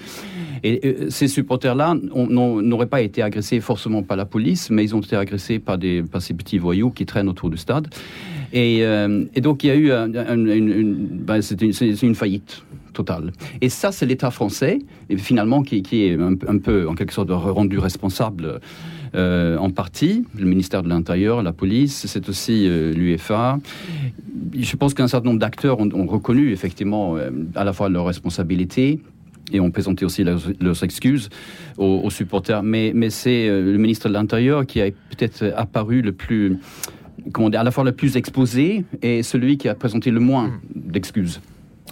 Et euh, ces supporters-là n'auraient pas été agressés forcément par la police, mais ils ont été agressés par, des, par ces petits voyous qui traînent autour du stade. Et, euh, et donc il y a eu une, ben, c'est une, faillite totale. Et ça, c'est l'État français, finalement, qui, est un, un, peu, en quelque sorte, rendu responsable euh, en partie, le ministère de l'Intérieur, la police, c'est aussi euh, l'UFA. Je pense qu'un certain nombre d'acteurs ont, reconnu effectivement euh, à la fois leurs responsabilités et ont présenté aussi leurs, excuses aux, supporters. Mais c'est le ministre de l'Intérieur qui a peut-être apparu le plus, comment dire, à la fois le plus exposé et celui qui a présenté le moins d'excuses.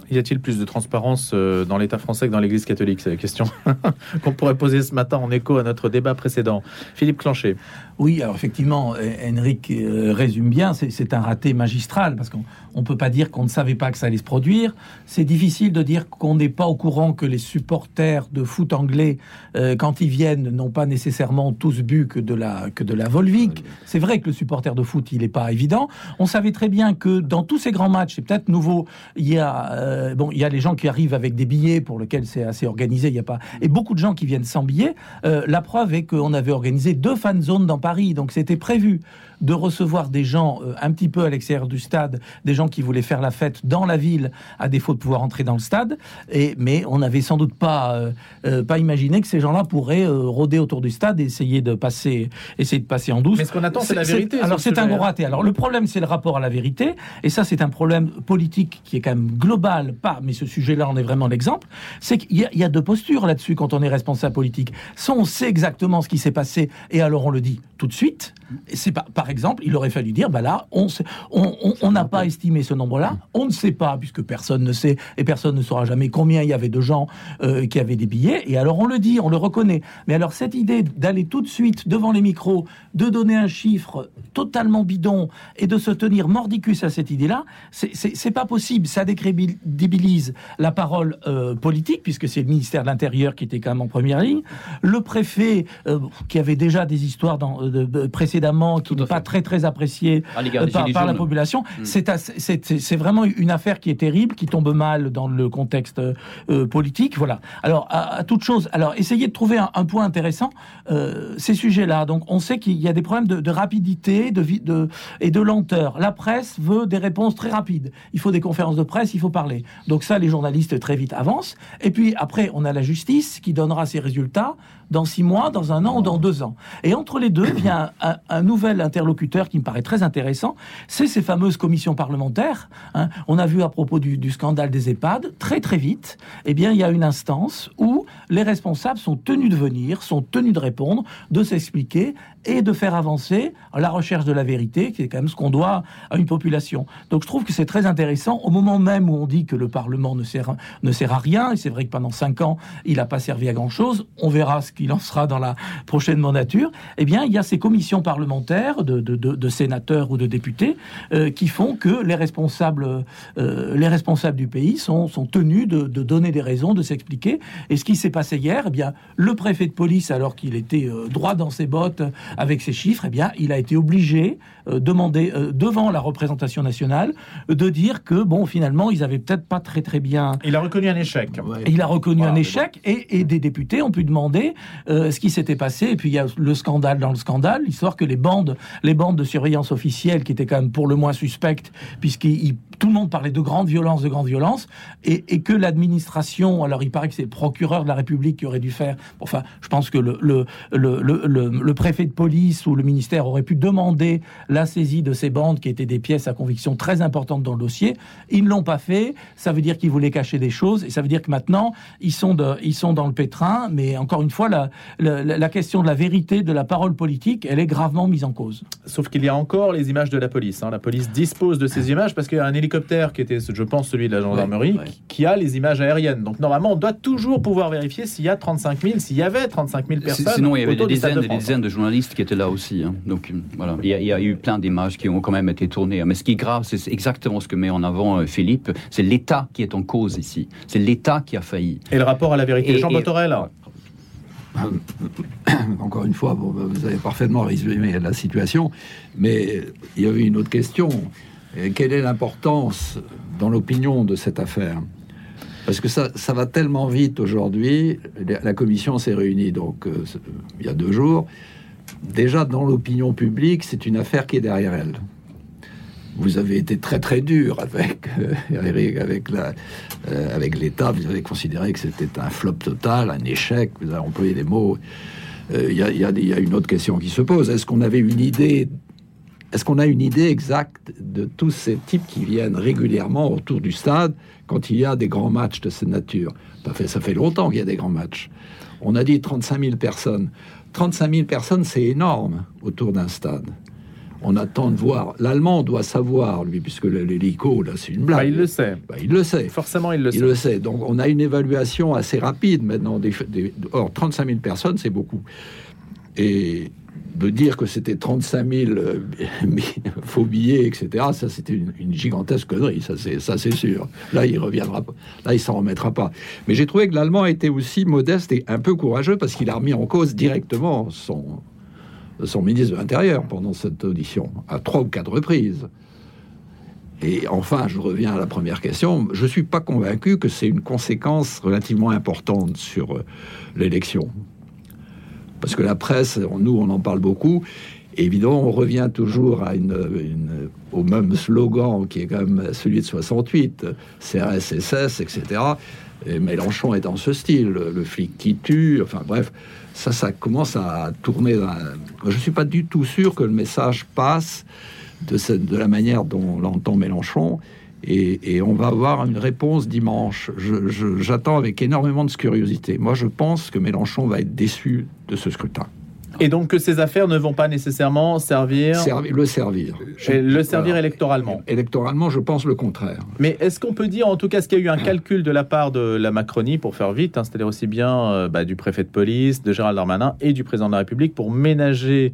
Y a-t-il plus de transparence euh, dans l'État français que dans l'Église catholique C'est la question *laughs* qu'on pourrait poser ce matin en écho à notre débat précédent? Philippe Clancher. Oui, alors effectivement, Henrik euh, résume bien, c'est un raté magistral, parce qu'on ne peut pas dire qu'on ne savait pas que ça allait se produire. C'est difficile de dire qu'on n'est pas au courant que les supporters de foot anglais, euh, quand ils viennent, n'ont pas nécessairement tous bu que de la, que de la Volvic. C'est vrai que le supporter de foot, il n'est pas évident. On savait très bien que dans tous ces grands matchs, c'est peut-être nouveau, il y a, euh, bon, il y a les gens qui arrivent avec des billets pour lesquels c'est assez organisé, il y a pas, et beaucoup de gens qui viennent sans billets. la preuve est qu'on avait organisé deux fan zones dans donc c'était prévu de recevoir des gens euh, un petit peu à l'extérieur du stade, des gens qui voulaient faire la fête dans la ville, à défaut de pouvoir entrer dans le stade. Et, mais on n'avait sans doute pas, euh, euh, pas imaginé que ces gens-là pourraient rôder autour du stade et essayer de passer, essayer de passer en douce. Mais ce qu'on attend, c'est la vérité. Alors c'est un gros raté. Alors le problème, c'est le rapport à la vérité. Et ça, c'est un problème politique qui est quand même global. Pas, mais ce sujet-là en est vraiment l'exemple. C'est qu'il y, y, a deux postures là-dessus quand on est responsable politique. Soit on sait exactement ce qui s'est passé et alors on le dit tout de suite. C'est pas, par exemple, il aurait fallu dire, bah là, on on n'a pas estimé ce nombre-là, on ne sait pas puisque personne ne sait et personne ne saura jamais combien il y avait de gens euh, qui avaient des billets. Et alors on le dit, on le reconnaît. Mais alors cette idée d'aller tout de suite devant les micros, de donner un chiffre totalement bidon et de se tenir mordicus à cette idée-là, c'est pas possible. Ça décrédibilise la parole euh, politique puisque c'est le ministère de l'Intérieur qui était quand même en première ligne, le préfet euh, qui avait déjà des histoires dans, précédemment qui n'est pas très très apprécié ah, par, la population. Hmm. C'est vraiment une affaire qui est terrible, qui tombe mal dans le contexte politique. Voilà. Alors à, toute chose, alors essayez de trouver un, point intéressant. ces sujets-là. Donc on sait qu'il y a des problèmes de, rapidité, de, de et de lenteur. La presse veut des réponses très rapides. Il faut des conférences de presse, il faut parler. Donc ça, les journalistes très vite avancent. Et puis après, on a la justice qui donnera ses résultats dans six mois, dans un an ou dans deux ans. Et entre les deux, a un, nouvel interlocuteur qui me paraît très intéressant, c'est ces fameuses commissions parlementaires. Hein. On a vu à propos du, scandale des EHPAD, très très vite, eh bien, il y a une instance où les responsables sont tenus de venir, sont tenus de répondre, de s'expliquer et de faire avancer la recherche de la vérité, qui est quand même ce qu'on doit à une population. Donc je trouve que c'est très intéressant, au moment même où on dit que le Parlement ne sert, ne sert à rien, et c'est vrai que pendant cinq ans, il n'a pas servi à grand-chose, on verra ce qu'il en sera dans la prochaine mandature, eh bien, il y a ces commissions parlementaires de, de, sénateurs ou de députés euh, qui font que les responsables, euh, les responsables du pays sont, sont tenus de, donner des raisons, de s'expliquer. Et ce qui s'est passé hier, eh bien, le préfet de police, alors qu'il était euh, droit dans ses bottes avec ses chiffres, eh bien, il a été obligé euh, demander euh, devant la représentation nationale de dire que bon finalement ils avaient peut-être pas très très bien. Il a reconnu un échec. Il a reconnu un échec et, des députés ont pu demander euh, ce qui s'était passé et puis il y a le scandale dans le scandale, l'histoire que les bandes les bandes de surveillance officielle qui étaient quand même pour le moins suspectes puisqu'ils tout le monde parlait de grande violence, de grande violence, et, que l'administration, alors il paraît que c'est le procureur de la République qui aurait dû faire, enfin, je pense que le, le, le, le, préfet de police ou le ministère aurait pu demander la saisie de ces bandes qui étaient des pièces à conviction très importantes dans le dossier. Ils ne l'ont pas fait, ça veut dire qu'ils voulaient cacher des choses, et ça veut dire que maintenant, ils sont, de, ils sont dans le pétrin, mais encore une fois, la, la, la question de la vérité de la parole politique, elle est gravement mise en cause. Sauf qu'il y a encore les images de la police. Hein. La police dispose de ces images parce qu'il y a un hélicoptère qui était, je pense, celui de la gendarmerie, qui a les images aériennes. Donc normalement, on doit toujours pouvoir vérifier s'il y a 35 000, s'il y avait 35 000 personnes. Sinon, il y avait des dizaines, des dizaines de journalistes qui étaient là aussi. Hein. Donc voilà, il y, a, eu plein d'images qui ont quand même été tournées. Mais ce qui est grave, c'est exactement ce que met en avant euh, Philippe. C'est l'État qui est en cause ici. C'est l'État qui a failli. Et le rapport à la vérité, Jean Botorel *coughs* encore une fois, vous avez parfaitement résumé la situation, mais il y avait une autre question quelle est l'importance dans l'opinion de cette affaire? Parce que ça, ça va tellement vite aujourd'hui. La commission s'est réunie donc euh, il y a deux jours. Déjà dans l'opinion publique, c'est une affaire qui est derrière elle. Vous avez été très très dur avec euh, *laughs* euh, avec l'État. Vous avez considéré que c'était un flop total, un échec. Vous avez employé des mots. Il y, a une autre question qui se pose. Est-ce qu'on avait une idée est-ce qu'on a une idée exacte de tous ces types qui viennent régulièrement autour du stade quand il y a des grands matchs de cette nature? Ça fait longtemps qu'il y a des grands matchs. On a dit 35 000 personnes. 35 000 personnes, c'est énorme autour d'un stade. On attend de voir. L'Allemand doit savoir, lui, puisque l'hélico, là, c'est une blague. Bah, il le sait. Bah, il le sait. Forcément, il le sait. Il le sait. Donc, on a une évaluation assez rapide maintenant. Des, or, 35 000 personnes, c'est beaucoup. Et de dire que c'était 35 000 euh, *laughs* faux billets, etc., ça c'était une, gigantesque connerie, ça c'est, sûr. Là, il reviendra là, il s'en remettra pas. Mais j'ai trouvé que l'Allemand était aussi modeste et un peu courageux parce qu'il a remis en cause directement son, son ministre de l'Intérieur pendant cette audition, à trois ou quatre reprises. Et enfin, je reviens à la première question. Je ne suis pas convaincu que c'est une conséquence relativement importante sur euh, l'élection. Parce que la presse, nous, on en parle beaucoup. évidemment, on revient toujours à une, au même slogan qui est quand même celui de 68, CRSSS, etc. Et Mélenchon est dans ce style, le flic qui tue, enfin bref, ça, ça commence à tourner. Je ne suis pas du tout sûr que le message passe de, de la manière dont l'entend Mélenchon. Et, on va avoir une réponse dimanche. J'attends avec énormément de curiosité. Moi, je pense que Mélenchon va être déçu de ce scrutin. Et donc que ces affaires ne vont pas nécessairement servir... le servir. le servir électoralement. Électoralement, je pense le contraire. Mais est-ce qu'on peut dire en tout cas ce qu'il y a eu un calcul de la part de la Macronie, pour faire vite, hein, c'est-à-dire aussi bien euh, bah, du préfet de police, de Gérald Darmanin et du président de la République, pour ménager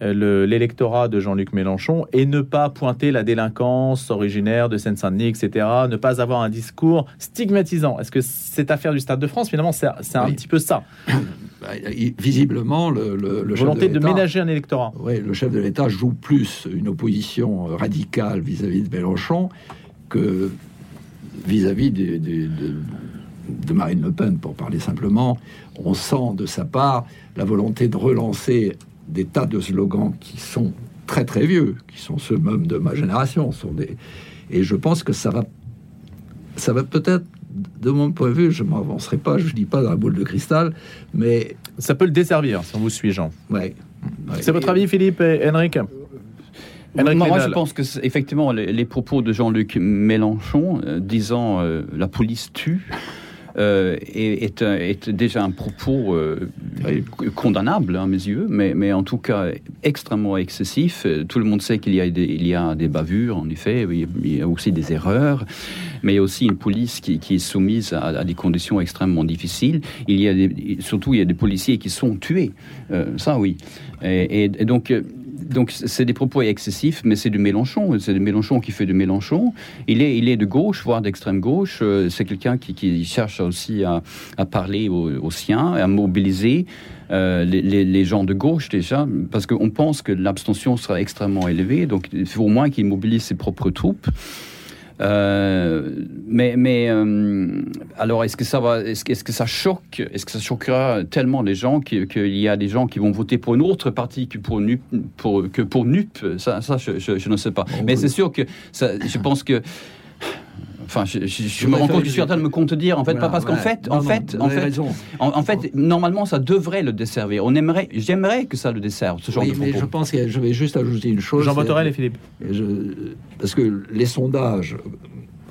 l'électorat de Jean-Luc Mélenchon et ne pas pointer la délinquance originaire de Seine-Saint-Denis, etc. Ne pas avoir un discours stigmatisant. Est-ce que cette affaire du Stade de France, finalement, c'est un petit peu ça? *coughs* Bah, visiblement, le, le, volonté de, ménager un électorat. Oui, le chef de l'État joue plus une opposition radicale vis-à-vis de Mélenchon que vis-à-vis de, de, Marine Le Pen, pour parler simplement. On sent de sa part la volonté de relancer des tas de slogans qui sont très très vieux, qui sont ceux même de ma génération. Sont des... Et je pense que ça va, ça va peut-être de mon point de vue, je m'avancerai pas, je dis pas dans la boule de cristal, mais ça peut le desservir si on vous suit, Jean. Ouais. C'est votre avis, Philippe et Henrik? Moi, je pense que effectivement les, propos de Jean-Luc Mélenchon euh, disant euh, la police tue euh, est, est, déjà un propos euh, condamnable à mes yeux, mais, mais, en tout cas extrêmement excessif. Tout le monde sait qu'il y, a des, il y a des bavures, en effet, il y a aussi des erreurs, mais il y a aussi une police qui, qui est soumise à, des conditions extrêmement difficiles. Il y a des, surtout, il y a des policiers qui sont tués. Euh, ça, oui. et, et donc donc c'est des propos excessifs, mais c'est du Mélenchon. C'est du Mélenchon qui fait du Mélenchon. Il est, il est de gauche, voire d'extrême gauche. Euh, c'est quelqu'un qui, cherche aussi à, parler aux, siens, à mobiliser euh, les, gens de gauche déjà, parce qu'on pense que l'abstention sera extrêmement élevée. Donc il faut au moins qu'il mobilise ses propres troupes. Euh, mais, mais euh, alors, est-ce que ça va, est-ce, que ça choque, est-ce que ça choquera tellement les gens qu'il y a des gens qui vont voter pour une autre partie que pour NUP, pour, que pour NUP? Ça, ça je, ne sais pas. Oh, mais c'est sûr que ça, je pense que Enfin, je, me rends compte que je suis en train de me contredire, en fait, pas parce qu'en fait, en fait, en fait, en, fait, normalement, ça devrait le desservir. On aimerait, j'aimerais que ça le desserve, ce genre oui, de mais je pense que je vais juste ajouter une chose. Jean Botorel et Philippe. parce que les sondages,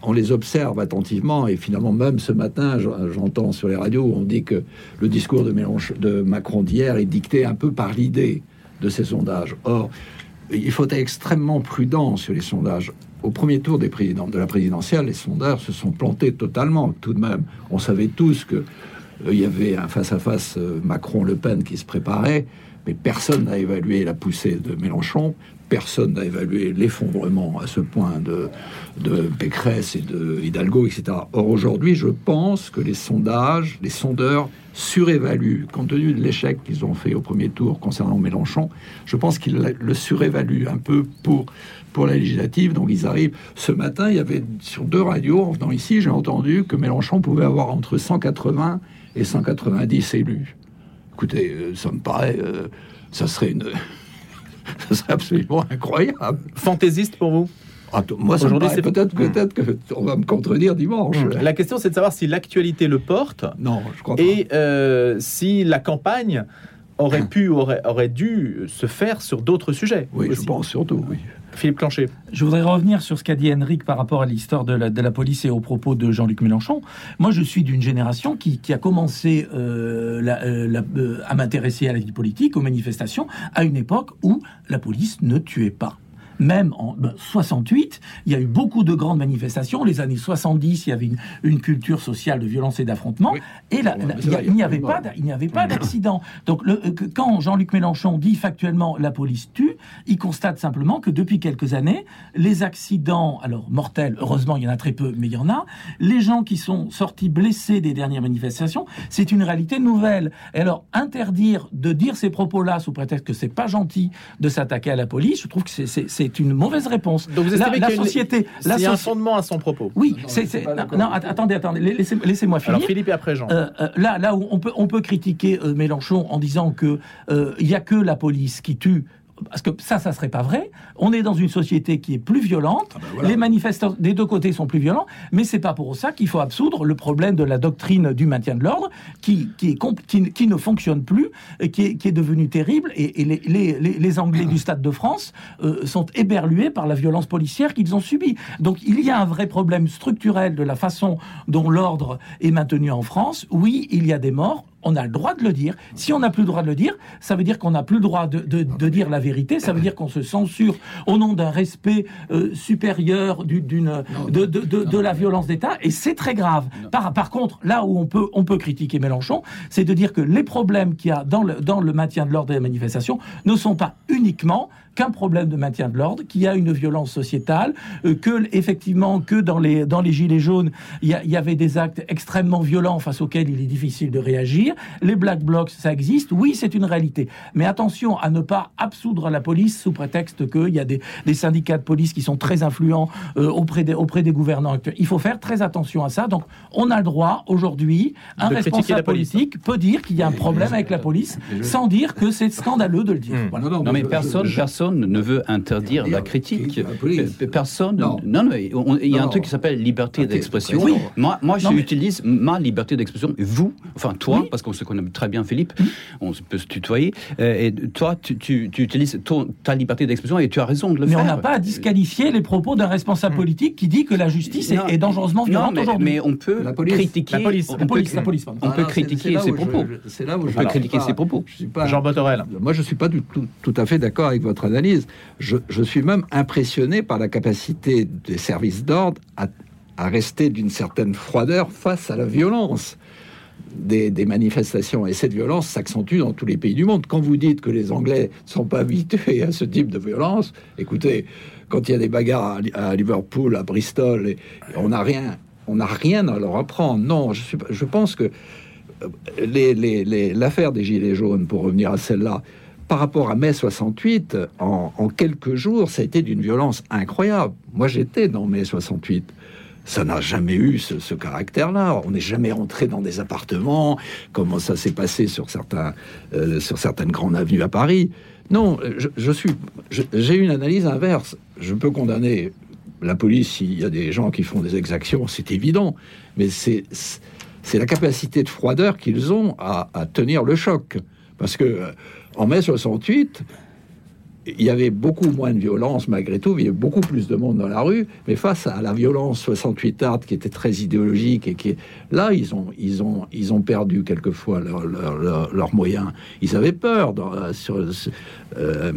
on les observe attentivement et finalement même ce matin j'entends sur les radios on dit que le discours de, Mélenchon, de Macron d'hier est dicté un peu par l'idée de ces sondages. Or, il faut être extrêmement prudent sur les sondages au premier tour des présidents, de la présidentielle, les sondages se sont plantés totalement. Tout de même, on savait tous que euh, il y avait un face-à-face euh, Macron-Le Pen qui se préparait, mais personne n'a évalué la poussée de Mélenchon, personne n'a évalué l'effondrement à ce point de, de Pécresse et de Hidalgo, etc. Or, aujourd'hui, je pense que les sondages, les sondeurs surévaluent, compte tenu de l'échec qu'ils ont fait au premier tour concernant Mélenchon, je pense qu'ils le surévaluent un peu pour pour la législative. Donc ils arrivent. Ce matin, il y avait sur deux radios, en venant ici, j'ai entendu que Mélenchon pouvait avoir entre 180 et 190 élus. Écoutez, euh, ça me paraît, euh, ça serait une, *laughs* ça serait absolument incroyable. Fantaisiste pour vous? Moi, aujourd'hui, c'est peut-être peut-être que on va me contredire dimanche. Hmm. La question, c'est de savoir si l'actualité le porte. Non, je crois pas. Et euh, si la campagne aurait pu, aurait, aurait dû se faire sur d'autres sujets. Oui, je pense surtout, oui. Philippe Clancher. Je voudrais revenir sur ce qu'a dit Henrik par rapport à l'histoire de la, police et aux propos de Jean-Luc Mélenchon. Moi, je suis d'une génération qui, a commencé euh, euh, euh, à m'intéresser à la vie politique, aux manifestations, à une époque où la police ne tuait pas même en 68, ben, il y a eu beaucoup de grandes manifestations. Les années 70, il y avait une, culture sociale de violence et d'affrontement. Et là, il n'y avait, pas, il n'y avait pas d'accident. Donc, le, euh, quand Jean-Luc Mélenchon dit factuellement la police tue, il constate simplement que depuis quelques années, les accidents, alors mortels, heureusement il y en a très peu, mais il y en a, les gens qui sont sortis blessés des dernières manifestations, c'est une réalité nouvelle. Et alors, interdire de dire ces propos-là sous prétexte que c'est pas gentil de s'attaquer à la police, je trouve que c'est c'est une mauvaise réponse. Donc vous estimez la, la société, il y a un fondement à son propos. Oui, c'est non, attendez, attendez, laissez-moi finir. Alors Philippe et après Jean. Euh, euh, là, là où on peut on peut critiquer euh, Mélenchon en disant que il y a que la police qui tue parce que ça, ça serait pas vrai. On est dans une société qui est plus violente. Ah ben Les manifestants des deux côtés sont plus violents, mais c'est pas pour ça qu'il faut absoudre le problème de la doctrine du maintien de l'ordre qui qui, est, qui, ne fonctionne plus, qui est, qui est devenue terrible. Et, les, les, les, Anglais du Stade de France euh, sont éberlués par la violence policière qu'ils ont subie. Donc il y a un vrai problème structurel de la façon dont l'ordre est maintenu en France. Oui, il y a des morts on a le droit de le dire. Si on n'a plus le droit de le dire, ça veut dire qu'on n'a plus le droit de, de, dire la vérité. Ça veut dire qu'on se censure au nom d'un respect euh, supérieur d'une de, de, la violence d'État. Et c'est très grave. Par, par contre, là où on peut, on peut critiquer Mélenchon, c'est de dire que les problèmes qu'il y a dans le, dans le maintien de l'ordre des manifestations ne sont pas uniquement qu'un problème de maintien de l'ordre, qu'il y a une violence sociétale, euh, que effectivement que dans les dans les gilets jaunes, il y, avait des actes extrêmement violents face auxquels il est difficile de réagir. Les black blocs, ça existe, oui, c'est une réalité. Mais attention à ne pas absoudre la police sous prétexte qu'il y a des, des, syndicats de police qui sont très influents euh, auprès des auprès des gouvernants actuels. Il faut faire très attention à ça. Donc, on a le droit aujourd'hui, un responsable politique peut dire qu'il y a un problème avec la police, sans dire que c'est scandaleux de le dire. Hmm. non, mais personne, personne ne veut interdire la critique. Personne. Non, non, il y a un truc qui s'appelle liberté d'expression. Oui. Moi, moi j'utilise ma liberté d'expression. Vous, enfin toi, parce qu'on se connaît très bien, Philippe, on peut se tutoyer. Euh, et toi, tu, tu, utilises ta liberté d'expression et tu as raison de le faire. Mais on n'a pas à disqualifier les propos d'un responsable hmm. politique qui dit que la justice est, dangereusement violente aujourd'hui. Mais on peut critiquer. La police. On, peut, on peut critiquer ses propos. C'est là où je on peut critiquer ses propos. Jean Botorel. Moi, je ne suis pas du tout, tout à fait d'accord avec votre Je, suis même impressionné par la capacité des services d'ordre à, rester d'une certaine froideur face à la violence. Des, manifestations. Et cette violence s'accentue dans tous les pays du monde. Quand vous dites que les Anglais ne sont pas habitués à ce type de violence, écoutez, quand il y a des bagarres à, Liverpool, à Bristol, et, on n'a rien, rien à leur apprendre. Non, je, suis, je pense que l'affaire des Gilets jaunes, pour revenir à celle-là, par rapport à mai 68, en, quelques jours, ça a été d'une violence incroyable. Moi, j'étais dans mai 68. Ça n'a jamais eu ce, caractère-là. On n'est jamais rentré dans des appartements, comme ça s'est passé sur, certains, euh, sur certaines grandes avenues à Paris. Non, je, suis, j'ai une analyse inverse. Je peux condamner la police s'il y a des gens qui font des exactions, c'est évident. Mais c'est la capacité de froideur qu'ils ont à, tenir le choc. Parce que euh, en mai 68, il y avait beaucoup moins de violence malgré tout, il y avait beaucoup plus de monde dans la rue, mais face à la violence 68 art qui était très idéologique et qui là ils ont ils ont ils ont perdu quelquefois leurs leur, moyens. Ils avaient peur euh, sur euh,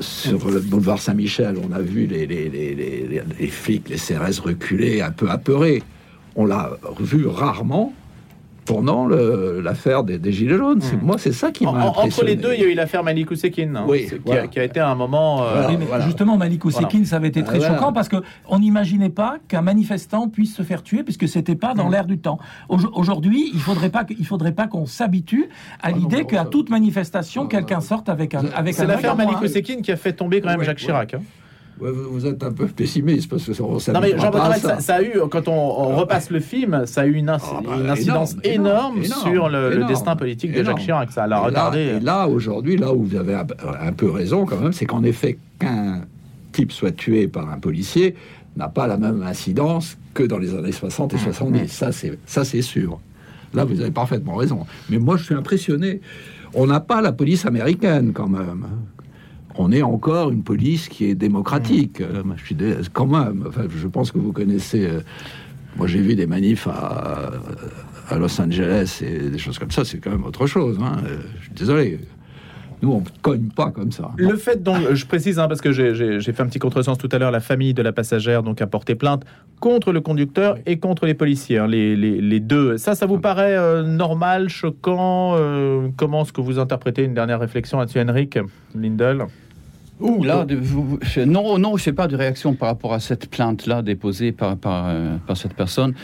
sur le boulevard Saint-Michel, on a vu les les, les, les, les flics, les CRS reculer, un peu apeurés. On l'a vu rarement pendant l'affaire des, Gilets jaunes. Hmm. Moi, c'est ça qui m'a Entre les deux, il y a eu l'affaire Malik Ousekine, hein, qui, a, été un moment... Euh, justement, Malik Ousekine, ça avait été très choquant parce qu'on n'imaginait pas qu'un manifestant puisse se faire tuer puisque c'était pas dans hmm. l'air du temps. Aujourd'hui, il faudrait pas faudrait pas qu'on s'habitue à ah l'idée qu'à toute manifestation, quelqu'un sorte avec un avec C'est l'affaire Malik Ousekine qui a fait tomber quand même Jacques Chirac. Hein vous êtes un peu pessimiste parce que ça, non mais Jean ça. Ça, a eu quand on, repasse le film, ça a eu une, ah, bah, incidence énorme, sur le, destin politique de Jacques Chirac. Ça l'a retardé. Et là, aujourd'hui, là où vous avez un, peu raison quand même, c'est qu'en effet qu'un type soit tué par un policier n'a pas la même incidence que dans les années 60 et 70. Mmh. Ça c'est ça c'est sûr. Là, vous avez parfaitement raison. Mais moi, je suis impressionné. On n'a pas la police américaine quand même on est encore une police qui est démocratique. Euh, je suis quand même. Enfin, je pense que vous connaissez. Euh, moi, j'ai vu des manifs à, Los Angeles et des choses comme ça. C'est quand même autre chose. Hein. Euh, je suis désolé. Nous, on ne cogne pas comme ça. Le fait, donc, je précise, hein, parce que j'ai fait un petit contresens tout à l'heure, la famille de la passagère donc, a porté plainte contre le conducteur et contre les policiers, hein, les, deux. Ça, ça vous paraît normal, choquant Comment est-ce que vous interprétez une dernière réflexion là-dessus, Henrik Lindel? Ouh, là, non, non, je n'ai pas de réaction par rapport à cette plainte-là déposée par, par, euh, par cette personne.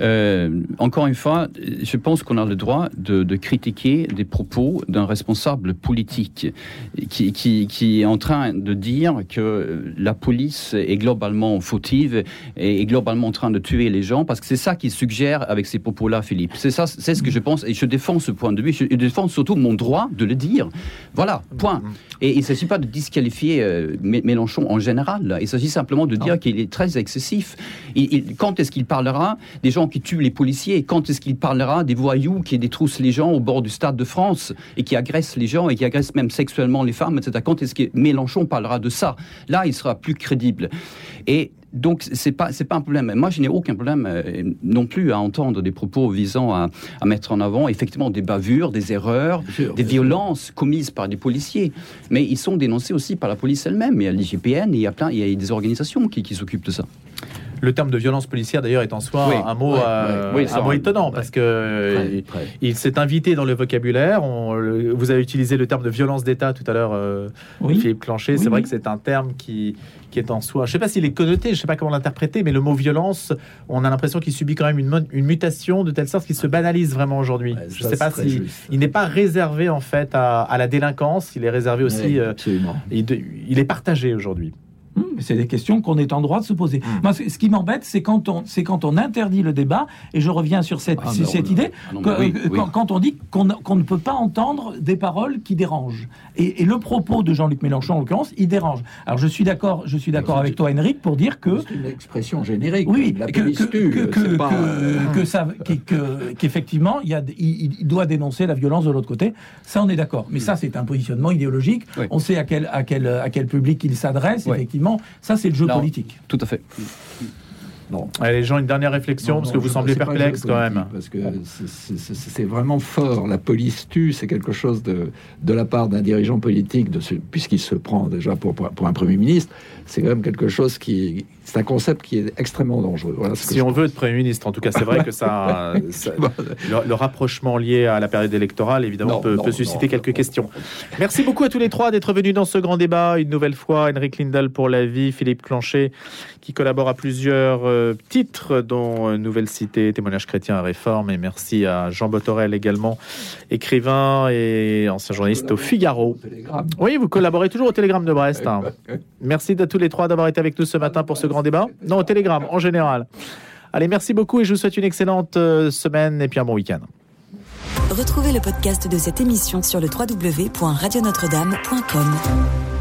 Euh, encore une fois, je pense qu'on a le droit de, de critiquer des propos d'un responsable politique qui, qui, qui, est en train de dire que la police est globalement fautive et est globalement en train de tuer les gens, parce que c'est ça qu'il suggère avec ces propos-là, Philippe. C'est ça, c'est ce que je pense, et je défends ce point de vue. Je défends surtout mon droit de le dire. Voilà, point. Et il ne s'agit pas de disqualifier euh, Mélenchon en général. Il s'agit simplement de dire qu'il est très excessif. quand est-ce qu'il parlera des gens qui tuent les policiers? Quand est-ce qu'il parlera des voyous qui détroussent les gens au bord du Stade de France et qui agressent les gens et qui agressent même sexuellement les femmes, etc. Quand est-ce que Mélenchon parlera de ça? Là, il sera plus crédible. Et donc c'est pas c'est pas un problème. Moi, je n'ai aucun problème euh, non plus à entendre des propos visant à, mettre en avant effectivement des bavures, des erreurs, des violences commises par des policiers. Mais ils sont dénoncés aussi par la police elle-même. Il y a l'IGPN, il y a plein, il y a des organisations qui, qui s'occupent de ça. Le terme de violence policière, d'ailleurs, est en soi un mot, un mot étonnant parce que il, s'est invité dans le vocabulaire. On, vous avez utilisé le terme de violence d'État tout à l'heure, Philippe Clancher. c'est vrai que c'est un terme qui, qui est en soi. Je ne sais pas s'il est connoté, je ne sais pas comment l'interpréter, mais le mot violence, on a l'impression qu'il subit quand même une, une, mutation de telle sorte qu'il se banalise vraiment aujourd'hui. je ne sais pas si il n'est pas réservé en fait à, la délinquance, il est réservé aussi. Euh, il est partagé aujourd'hui. Hmm, c'est des questions qu'on est en droit de se poser. Hmm. Moi, ce qui m'embête, c'est quand on, c'est quand on interdit le débat. Et je reviens sur cette, ah, cette idée ah, quand, on dit qu'on, ne peut pas entendre des paroles qui dérangent. Et, le propos de Jean-Luc Mélenchon, en l'occurrence, il dérange. Alors, je suis d'accord, je suis d'accord avec toi, Henrik, pour dire que c'est une expression générique. Oui, que, que, ça, qu'effectivement, il, il, doit dénoncer la violence de l'autre côté. Ça, on est d'accord. Mais ça, c'est un positionnement idéologique. On sait à quel, à quel, à quel public il s'adresse, effectivement ça, c'est le jeu politique. Tout à fait. Non. Allez, Jean, une dernière réflexion, parce que vous semblez perplexe quand même. Parce que c'est vraiment fort. La police tue, c'est quelque chose de, de la part d'un dirigeant politique, puisqu'il se prend déjà pour, pour, un Premier ministre, c'est quand même quelque chose qui, c'est un concept qui est extrêmement dangereux. si on veut être Premier ministre, en tout cas, c'est vrai que ça, *laughs* le, rapprochement lié à la période électorale, évidemment, peut, susciter quelques questions. Merci beaucoup à tous les trois d'être venus dans ce grand débat. Une nouvelle fois, Henrik Lindal pour la vie, Philippe Clancher, qui collabore à plusieurs euh, titres, dont euh, Nouvelle Cité, Témoignage chrétien à Réforme. Et merci à Jean Botorel également, écrivain et ancien journaliste au Figaro. Oui, vous collaborez toujours au Télégramme de Brest. Hein. Merci à tous les trois d'avoir été avec nous ce matin pour ce grand débat Non, au Télégramme, en général. Allez, merci beaucoup et je vous souhaite une excellente euh, semaine et puis un bon week-end. Retrouvez le podcast de cette émission sur le www.radionotre-dame.com.